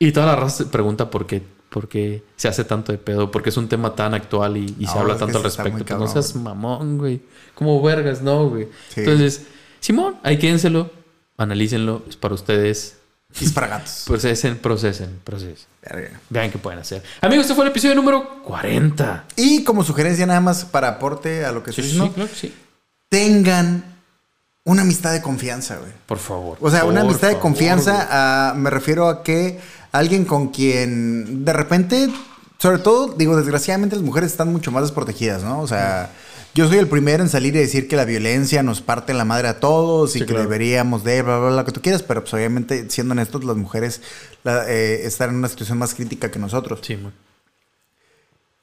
S2: Y toda la raza se pregunta por qué, por qué se hace tanto de pedo, porque es un tema tan actual y, y se
S3: No,
S2: habla tanto al respecto. Pues no
S3: cabrón,
S2: seas mamón, güey. Como vergas, no, güey.
S3: Sí.
S2: Entonces, Simón, ahí quédenselo, analícenlo, es para ustedes.
S3: Es para gatos.
S2: Procesen, procesen, procesen.
S3: Verga.
S2: Vean qué pueden hacer. Amigos, este fue el episodio número 40.
S3: Y como sugerencia nada más para aporte a lo que estoy diciendo,
S2: claro que sí.
S3: tengan una amistad de confianza, güey.
S2: Por favor.
S3: O sea, una amistad de confianza, ah, me refiero a que alguien con quien de repente, sobre todo, digo, desgraciadamente las mujeres están mucho más desprotegidas, ¿no? O sea, yo soy el primero en salir y decir que la violencia nos parte la madre a todos y
S2: Sí,
S3: que
S2: claro.
S3: deberíamos de, bla, bla, bla, lo que tú quieras, pero pues obviamente, siendo honestos, las mujeres la- eh, están en una situación más crítica que nosotros.
S2: Sí, man.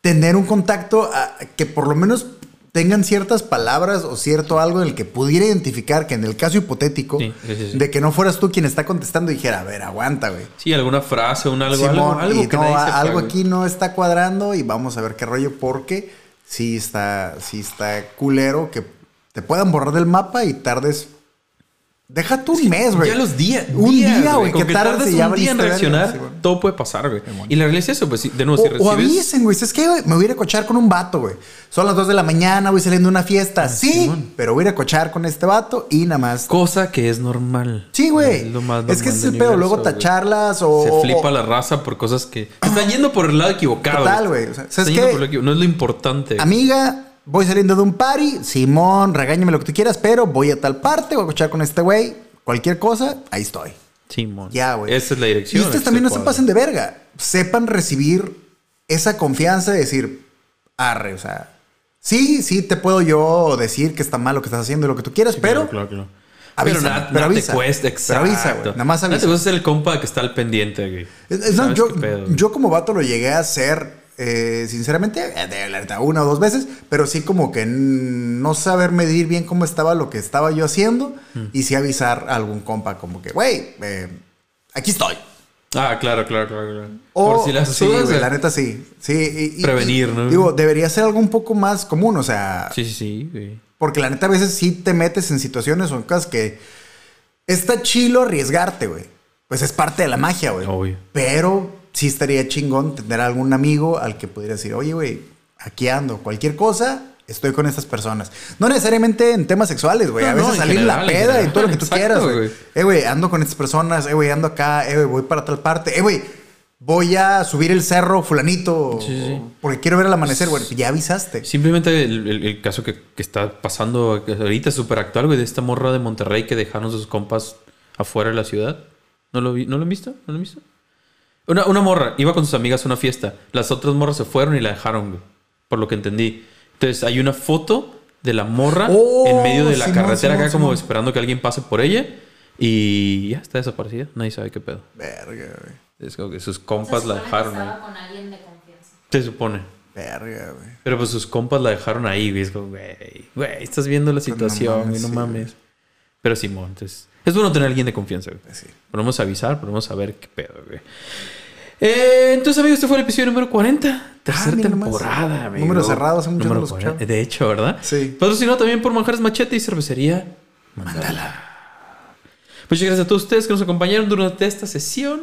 S3: Tener un contacto ah, que por lo menos tengan ciertas palabras o cierto algo en el que pudiera identificar que en el caso hipotético
S2: Sí, sí, sí, sí.
S3: de que no fueras tú quien está contestando dijera, a ver, aguanta, güey.
S2: Sí, alguna frase, un algo,
S3: Simón,
S2: algo, algo
S3: y
S2: que
S3: no, algo aquí no está cuadrando y vamos a ver qué rollo porque sí está, sí está culero que te puedan borrar del mapa y tardes. Deja tú un mes, güey.
S2: Ya los días.
S3: Un
S2: días,
S3: día, güey. Que
S2: que
S3: tardes y ya
S2: un día en reaccionar,
S3: sí,
S2: todo puede pasar, güey. Y la realidad es eso, pues, sí, de nuevo, si
S3: O, o
S2: recibes...
S3: avisen, güey. Es que güey, me voy a ir a cochar con un vato, güey. Son las 2 de la mañana, voy saliendo de una fiesta. sí,
S2: Ah, Simón.
S3: pero voy a ir a cochar con este vato y nada más.
S2: Cosa que es normal.
S3: Sí, güey.
S2: Es lo más
S3: Es que
S2: normal
S3: es el pedo. Luego tacharlas o.
S2: Se
S3: o-
S2: flipa
S3: o-
S2: la raza por cosas que... Están yendo por el lado equivocado.
S3: Total, güey. O sea,
S2: lo equivo- No es lo importante.
S3: Amiga, voy saliendo de un party. Simón, regáñame lo que tú quieras, pero voy a tal parte, voy a cochar con este güey. Cualquier cosa, ahí estoy.
S2: Simón.
S3: Ya, güey.
S2: Esa es la dirección.
S3: Y ustedes también no se pasen de verga. Sepan recibir esa confianza de decir, arre, o sea, sí, sí te puedo yo decir que está mal lo que estás haciendo y lo que tú quieras, pero
S2: Claro, claro, claro.
S3: avisa,
S2: pero nada,
S3: pero
S2: nada
S3: avisa.
S2: te cuesta,
S3: Pero
S2: exacto.
S3: avisa, güey. Nada más avisa.
S2: te cuesta ser el compa que está al pendiente, güey.
S3: Es- es- no,
S2: ¿Sabes
S3: yo, yo como vato lo llegué a hacer, eh, sinceramente, eh, una o dos veces, pero sí como que no saber medir bien cómo estaba lo que estaba yo haciendo
S2: Mm.
S3: y sí avisar a algún compa como que, güey, eh, aquí estoy.
S2: Ah, claro, claro, claro. claro.
S3: O,
S2: por si las
S3: sí, güey,
S2: eh.
S3: la neta sí. Sí, y- y-
S2: Prevenir,
S3: y-
S2: ¿no?
S3: Digo, debería ser algo un poco más común, o sea,
S2: Sí, sí, sí,
S3: porque la neta a veces sí te metes en situaciones o en cosas que está chilo arriesgarte, güey. Pues es parte de la magia, güey.
S2: Obvio.
S3: Pero sí estaría chingón tener algún amigo al que pudiera decir, oye, güey, aquí ando, cualquier cosa, estoy con estas personas. No necesariamente en temas sexuales, güey.
S2: No,
S3: a veces salir la
S2: general,
S3: peda y todo lo que tú
S2: Exacto,
S3: quieras, güey. Eh, güey, ando con estas personas, eh, güey, ando acá, eh, güey, voy para tal parte, eh, güey. Voy a subir el cerro fulanito
S2: Sí, sí.
S3: porque quiero ver el amanecer, güey. Ya avisaste.
S2: Simplemente el, el- el caso que, que está pasando ahorita es súper actual, güey, de esta morra de Monterrey que dejaron sus compas afuera de la ciudad. ¿No lo, vi- ¿no lo han visto? ¿No lo han visto? Una, una morra iba con sus amigas a una fiesta. Las otras morras se fueron y la dejaron, güey. Por lo que entendí. Entonces hay una foto de la morra
S3: Oh,
S2: en medio de la carretera
S3: Simón,
S2: acá como esperando que alguien pase por ella. Y ya está desaparecida. Nadie sabe qué pedo.
S3: Verga, güey.
S2: Es como que sus compas la dejaron ahí.
S4: estaba con alguien de confianza.
S2: Se supone.
S3: Verga, güey.
S2: Pero pues sus compas la dejaron ahí, güey. Es como, güey, güey, estás viendo la situación,
S3: mames,
S2: no
S3: sí,
S2: mames. Pero Simón, entonces. Es bueno tener a alguien de confianza, güey.
S3: Sí.
S2: Podemos avisar, podemos saber qué pedo, güey. Eh, entonces, amigos, este fue el episodio número 40. Tercera
S3: nomás.
S2: temporada, amigo.
S3: Número cerrado, hace mucho no
S2: Número
S3: lo escuchaba.
S2: 40. De hecho, ¿verdad?
S3: Sí.
S2: Patrocinado también por Manjares Machete y Cervecería Mandala. Muchas gracias a todos ustedes que nos acompañaron durante esta sesión.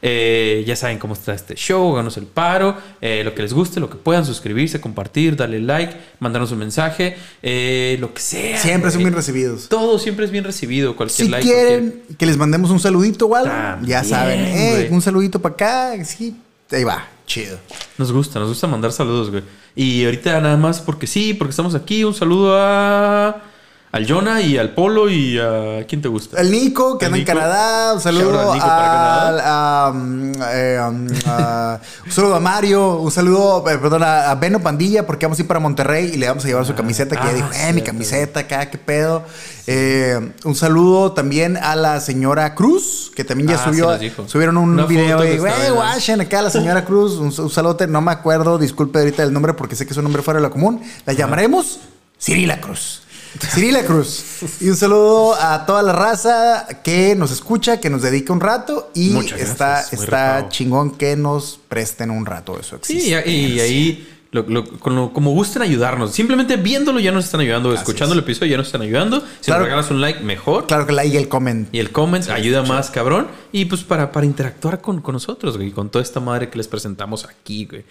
S2: Eh, ya saben cómo está este show, háganos el paro, eh, lo que les guste, lo que puedan, suscribirse, compartir, darle like, mandarnos un mensaje, eh, lo que sea.
S3: Siempre son bien recibidos.
S2: Todo siempre es bien recibido, cualquier
S3: Si
S2: like.
S3: quieren que les mandemos un saludito o algo,
S2: También,
S3: ya saben, un saludito para acá, sí, ahí va, chido.
S2: Nos gusta, nos gusta mandar saludos, güey. Y ahorita nada más porque sí, porque estamos aquí, un saludo a... Al Jonah y al Polo y a... ¿Quién te gusta?
S3: El Nico, que
S2: El
S3: anda
S2: Nico.
S3: en Canadá, un saludo
S2: al Nico
S3: a, eh, a- un saludo a Mario, un saludo, eh, perdón, a, Beno Pandilla, porque vamos a ir para Monterrey y le vamos a llevar su camiseta, que
S2: ah,
S3: ya dijo, eh, mi camiseta acá, qué pedo. Eh, un saludo también a la señora Cruz, que también ya
S2: Ah, sí
S3: subió,
S2: dijo.
S3: subieron un
S2: Una
S3: video
S2: estaba
S3: güey, guachen acá a la señora Cruz, un, un saludote, no me acuerdo, disculpe ahorita el nombre porque sé que es un nombre fuera de lo común, la llamaremos Cirila Cruz. Cirila Cruz. Y un saludo a toda la raza que nos escucha, que nos dedica un rato y
S2: Muchas
S3: está,
S2: gracias,
S3: chingón que nos presten un rato de su
S2: Sí, y,
S3: existencia.
S2: y ahí, lo- lo- con lo- como gusten ayudarnos. Simplemente viéndolo ya nos están ayudando. Escuchando el episodio ya nos están ayudando. Si
S3: Claro.
S2: nos regalas un like, mejor.
S3: Claro que la y el comment.
S2: Y el comment ayuda más, cabrón. Y pues para, para interactuar con, con nosotros, güey. Con toda esta madre que les presentamos aquí, güey.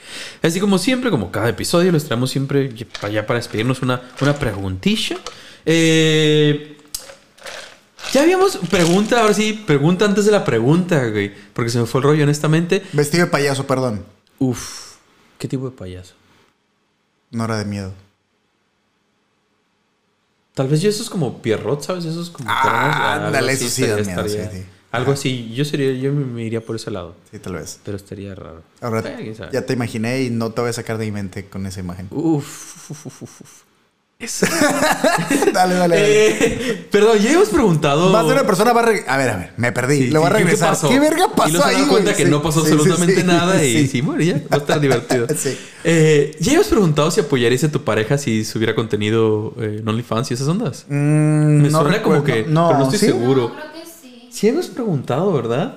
S2: Así como siempre, como cada episodio, les traemos siempre allá para despedirnos una, una preguntilla. Eh, ya habíamos pregunta, ahora sí, pregunta antes de la pregunta, güey. Porque se me fue el rollo, honestamente.
S3: Vestido de payaso, perdón.
S2: Uf, ¿qué tipo de payaso?
S3: No era de miedo.
S2: Tal vez yo esos como Pierrot, ¿sabes? Esos como
S3: Ah, ándale, eso sí
S2: estaría-
S3: miedo, sí,
S2: estaría-
S3: sí.
S2: Algo así, yo sería, yo me, iría por ese lado.
S3: Sí, tal vez.
S2: Pero estaría raro.
S3: Ahora
S2: sabe.
S3: ya te imaginé y no te voy a sacar de mi mente con esa imagen.
S2: Uf, uf, uf, uf,
S3: dale, dale, dale.
S2: Eh, perdón, ya hemos preguntado.
S3: Más de una persona va a reg- A ver, a ver, me perdí.
S2: Sí,
S3: Le voy a regresar.
S2: pasó?
S3: ¿Qué, verga pasó
S2: Y luego se dan cuenta
S3: güey?
S2: que
S3: Sí,
S2: no pasó absolutamente
S3: sí,
S2: nada y
S3: sí.
S2: bueno, ya va a estar divertido.
S3: Sí.
S2: Eh, ¿Ya hemos preguntado si apoyarías a tu pareja si subiera contenido eh, en OnlyFans y esas ondas?
S3: Mm,
S2: Me
S3: no
S2: suena como
S3: recuerdo.
S2: que. pero no estoy
S3: ¿sí?
S2: seguro.
S4: No, creo que sí.
S2: Sí hemos preguntado, ¿verdad?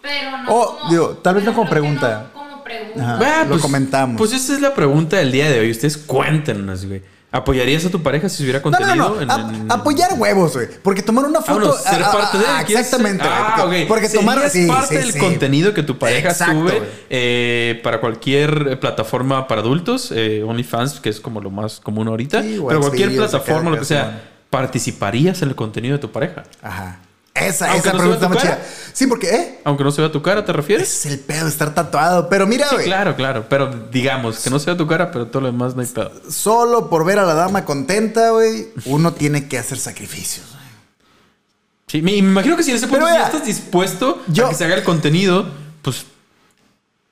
S4: Pero no
S3: Oh,
S4: como...
S3: digo, tal vez no como pregunta.
S4: no como pregunta.
S3: Ajá.
S2: Ah,
S3: lo comentamos.
S2: Pues esta es la pregunta del día de hoy. Ustedes cuéntenos, güey. ¿Apoyarías a tu pareja si hubiera
S3: No, no,
S2: contenido?
S3: no, no. A-
S2: en-
S3: apoyar huevos, güey. Porque tomar una foto.
S2: bueno, ser parte de.
S3: ah. Exactamente, güey.
S2: Ah,
S3: porque,
S2: ok.
S3: porque tomar. Sí,
S2: parte
S3: sí,
S2: del
S3: sí.
S2: contenido que tu pareja
S3: Exacto,
S2: sube eh, para cualquier eh, plataforma para adultos, eh, OnlyFans, que es como lo más común ahorita. Pero cualquier plataforma, lo que sea, ¿participarías en el contenido de tu pareja?
S3: Ajá. Esa,
S2: Aunque
S3: esa
S2: no
S3: pregunta muy chida. Sí, porque, ¿eh?
S2: Aunque no se vea tu cara, ¿te refieres?
S3: Ese es el pedo de estar tatuado. Pero mira,
S2: Sí,
S3: güey.
S2: claro, claro. Pero digamos, que no se vea tu cara, pero todo lo demás no hay pedo.
S3: Solo por ver a la dama contenta, güey, uno tiene que hacer sacrificios.
S2: Sí, me, imagino que si en ese punto ya estás dispuesto
S3: yo-
S2: a que se haga el contenido, pues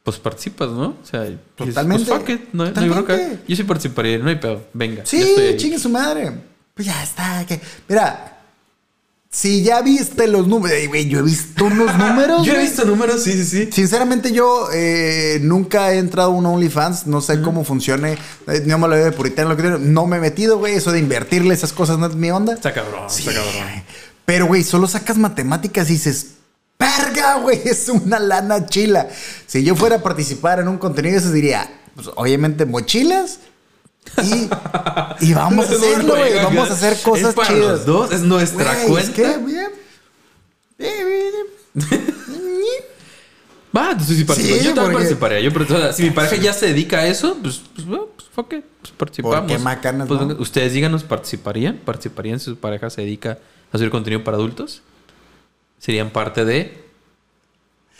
S2: pues participas, ¿no? O sea,
S3: Totalmente.
S2: Pues fuck it, no, no hay
S3: Totalmente.
S2: bronca. Yo sí participaría, no hay pedo. Venga.
S3: Sí, chingue su madre. Pues ya está. Que... Mira, si ya viste los números, Ey, güey, yo he visto unos números.
S2: Yo he visto números, sí, sí, sí.
S3: Sinceramente, yo eh, nunca he entrado a un OnlyFans. No sé cómo funcione. Eh, No me lo de puritano, lo que tiene. No me he metido, güey. Eso de invertirle esas cosas no es mi onda.
S2: Está cabrón,
S3: Sí,
S2: está cabrón.
S3: Pero, güey, solo sacas matemáticas y dices, ¡verga, güey! Es una lana chila. Si yo fuera a participar en un contenido, eso diría, pues, obviamente, mochilas. Y, y vamos a hacerlo, güey. Vamos a hacer cosas
S2: es para
S3: chidas.
S2: Los dos, es nuestra cuenta.
S3: Es que, bien.
S2: Va, entonces sí participo.
S3: Sí,
S2: yo también
S3: porque-
S2: participaría. Yo, pero, o sea, si mi pareja ya se dedica a eso, pues, pues, bueno, pues fuck it, pues participamos.
S3: ¿Por qué macanas,
S2: Pues,
S3: no?
S2: Ustedes díganos, ¿participarían? ¿Participarían si su pareja se dedica a hacer contenido para adultos? ¿Serían parte de...?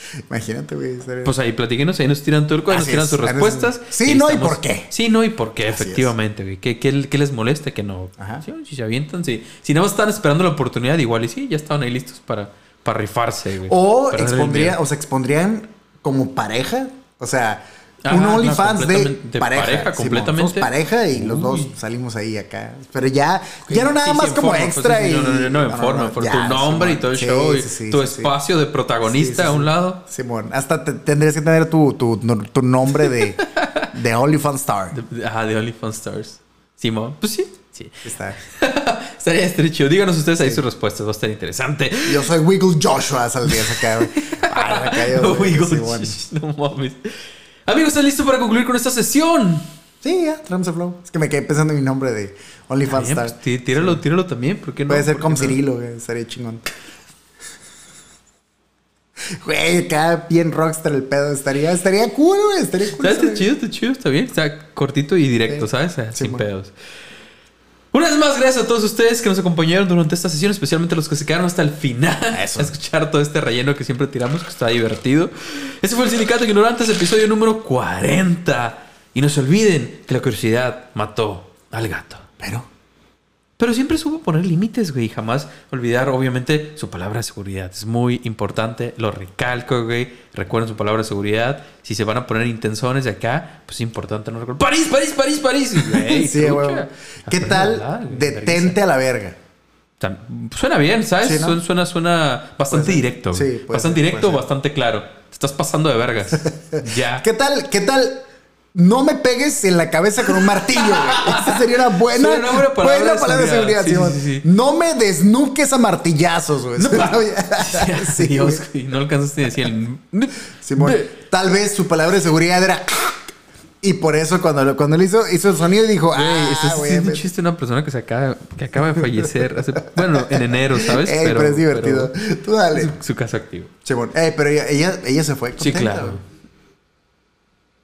S3: Imagínate, güey.
S2: Pues ahí platíquenos, ahí nos tiran turco, ahí nos tiran
S3: es,
S2: sus respuestas.
S3: Sí,
S2: Ahí
S3: no, y por qué.
S2: Sí, no, y por qué,
S3: Así es.
S2: efectivamente, güey. ¿Qué, qué, qué les molesta que no?
S3: Ajá.
S2: Sí, si se avientan, sí. Si nada más están esperando la oportunidad, igual y sí, ya estaban ahí listos para, para rifarse, güey.
S3: O
S2: el
S3: expondría, o se expondrían como pareja. O sea, Un
S2: no,
S3: OnlyFans de, pareja.
S2: completamente.
S3: Somos pareja y los
S2: Uy.
S3: dos salimos ahí acá. Pero ya, ya no nada
S2: Sí, sí,
S3: más como
S2: forma,
S3: extra
S2: pues, sí,
S3: y.
S2: sí, No, no, no, en forma, por tu nombre y todo el
S3: Sí,
S2: show y
S3: sí, sí,
S2: tu
S3: sí, sí.
S2: espacio de protagonista
S3: Sí, sí,
S2: a un
S3: sí.
S2: lado.
S3: Simón, hasta te- tendrías que tener tu, tu, tu nombre de, de OnlyFans Star.
S2: De, ajá, de OnlyFans Stars. Simón, pues sí, sí.
S3: Está.
S2: Estaría chido. Díganos ustedes ahí sus respuestas, va a estar interesante.
S3: Yo soy Wiggle Joshua, saldrías acá, yo, güey,
S2: Oigo,
S3: Simón.
S2: no mames. Amigos, ¿están listos para concluir con esta sesión?
S3: Sí, ya, traemos el flow. Es que me quedé pensando en mi nombre de OnlyFans Star.
S2: pues, tí- tíralo, tíralo también, ¿por qué no?
S3: Puede ser
S2: ¿Por
S3: como
S2: qué no?
S3: Cirilo, güey. Estaría chingón. Güey, acá bien rockstar el pedo. Estaría, estaría cool, güey. Estaría cool.
S2: Está chido, está chido, está bien. Está cortito y directo,
S3: Sí.
S2: ¿sabes?
S3: Sí,
S2: sin
S3: bueno.
S2: Una vez más, gracias a todos ustedes que nos acompañaron durante esta sesión, especialmente los que se quedaron hasta el final
S3: Eso.
S2: a escuchar todo este relleno que siempre tiramos, que está divertido. Ese fue el Sindicato de Ignorantes, episodio número 40. Y no se olviden que la curiosidad mató al gato.
S3: Pero,
S2: Pero siempre supo poner límites, güey. y Jamás olvidar, obviamente, su palabra de seguridad. Es muy importante. Lo recalco, güey. Recuerden su palabra de seguridad. Si se van a poner intensones de acá, pues es importante no recordar. ¡París, París, París, París! Güey,
S3: sí, güey. ¿Qué
S2: a
S3: tal?
S2: hablar,
S3: Detente a la verga.
S2: Suena bien, ¿sabes?
S3: Sí, ¿no?
S2: Suena, suena, suena bastante directo.
S3: Sí,
S2: bastante
S3: ser,
S2: directo, bastante claro. Te estás pasando de vergas. ya.
S3: ¿Qué tal? ¿Qué tal? No me pegues en la cabeza con un martillo, güey. Esa sería una buena,
S2: Sería una buena palabra de
S3: palabra de seguridad.
S2: Sí, sí, sí.
S3: No me desnuques a martillazos, güey. Sí,
S2: Dios,
S3: güey.
S2: no alcanzaste a decir el...
S3: Simón, tal vez su palabra de seguridad era. Y por eso cuando, lo- cuando él hizo, hizo el sonido dijo,
S2: Güey,
S3: ah,
S2: estás
S3: güey.
S2: un chiste de una persona que se acaba, que acaba de fallecer hace, bueno, en enero, ¿sabes?
S3: ey, pero, es divertido.
S2: pero
S3: Tú dale.
S2: su, su caso activo.
S3: Simón, ey, pero ella, ella, ella se fue.
S2: Sí, claro.
S3: güey.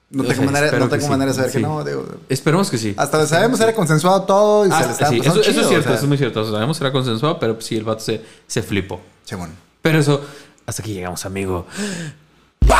S3: No tengo
S2: sea,
S3: manera, no tengo
S2: sí,
S3: manera de saber
S2: sí.
S3: que no, digo.
S2: Esperemos que sí.
S3: Hasta donde sabemos era consensuado todo y se le
S2: Ah,
S3: estaba
S2: sí, eso, eso
S3: chido,
S2: es
S3: o
S2: cierto,
S3: sea.
S2: eso es muy cierto. O sea, sabemos era consensuado, pero sí, el vato se, se flipó.
S3: Simón.
S2: Pero eso, hasta aquí llegamos, amigo.
S3: Bye.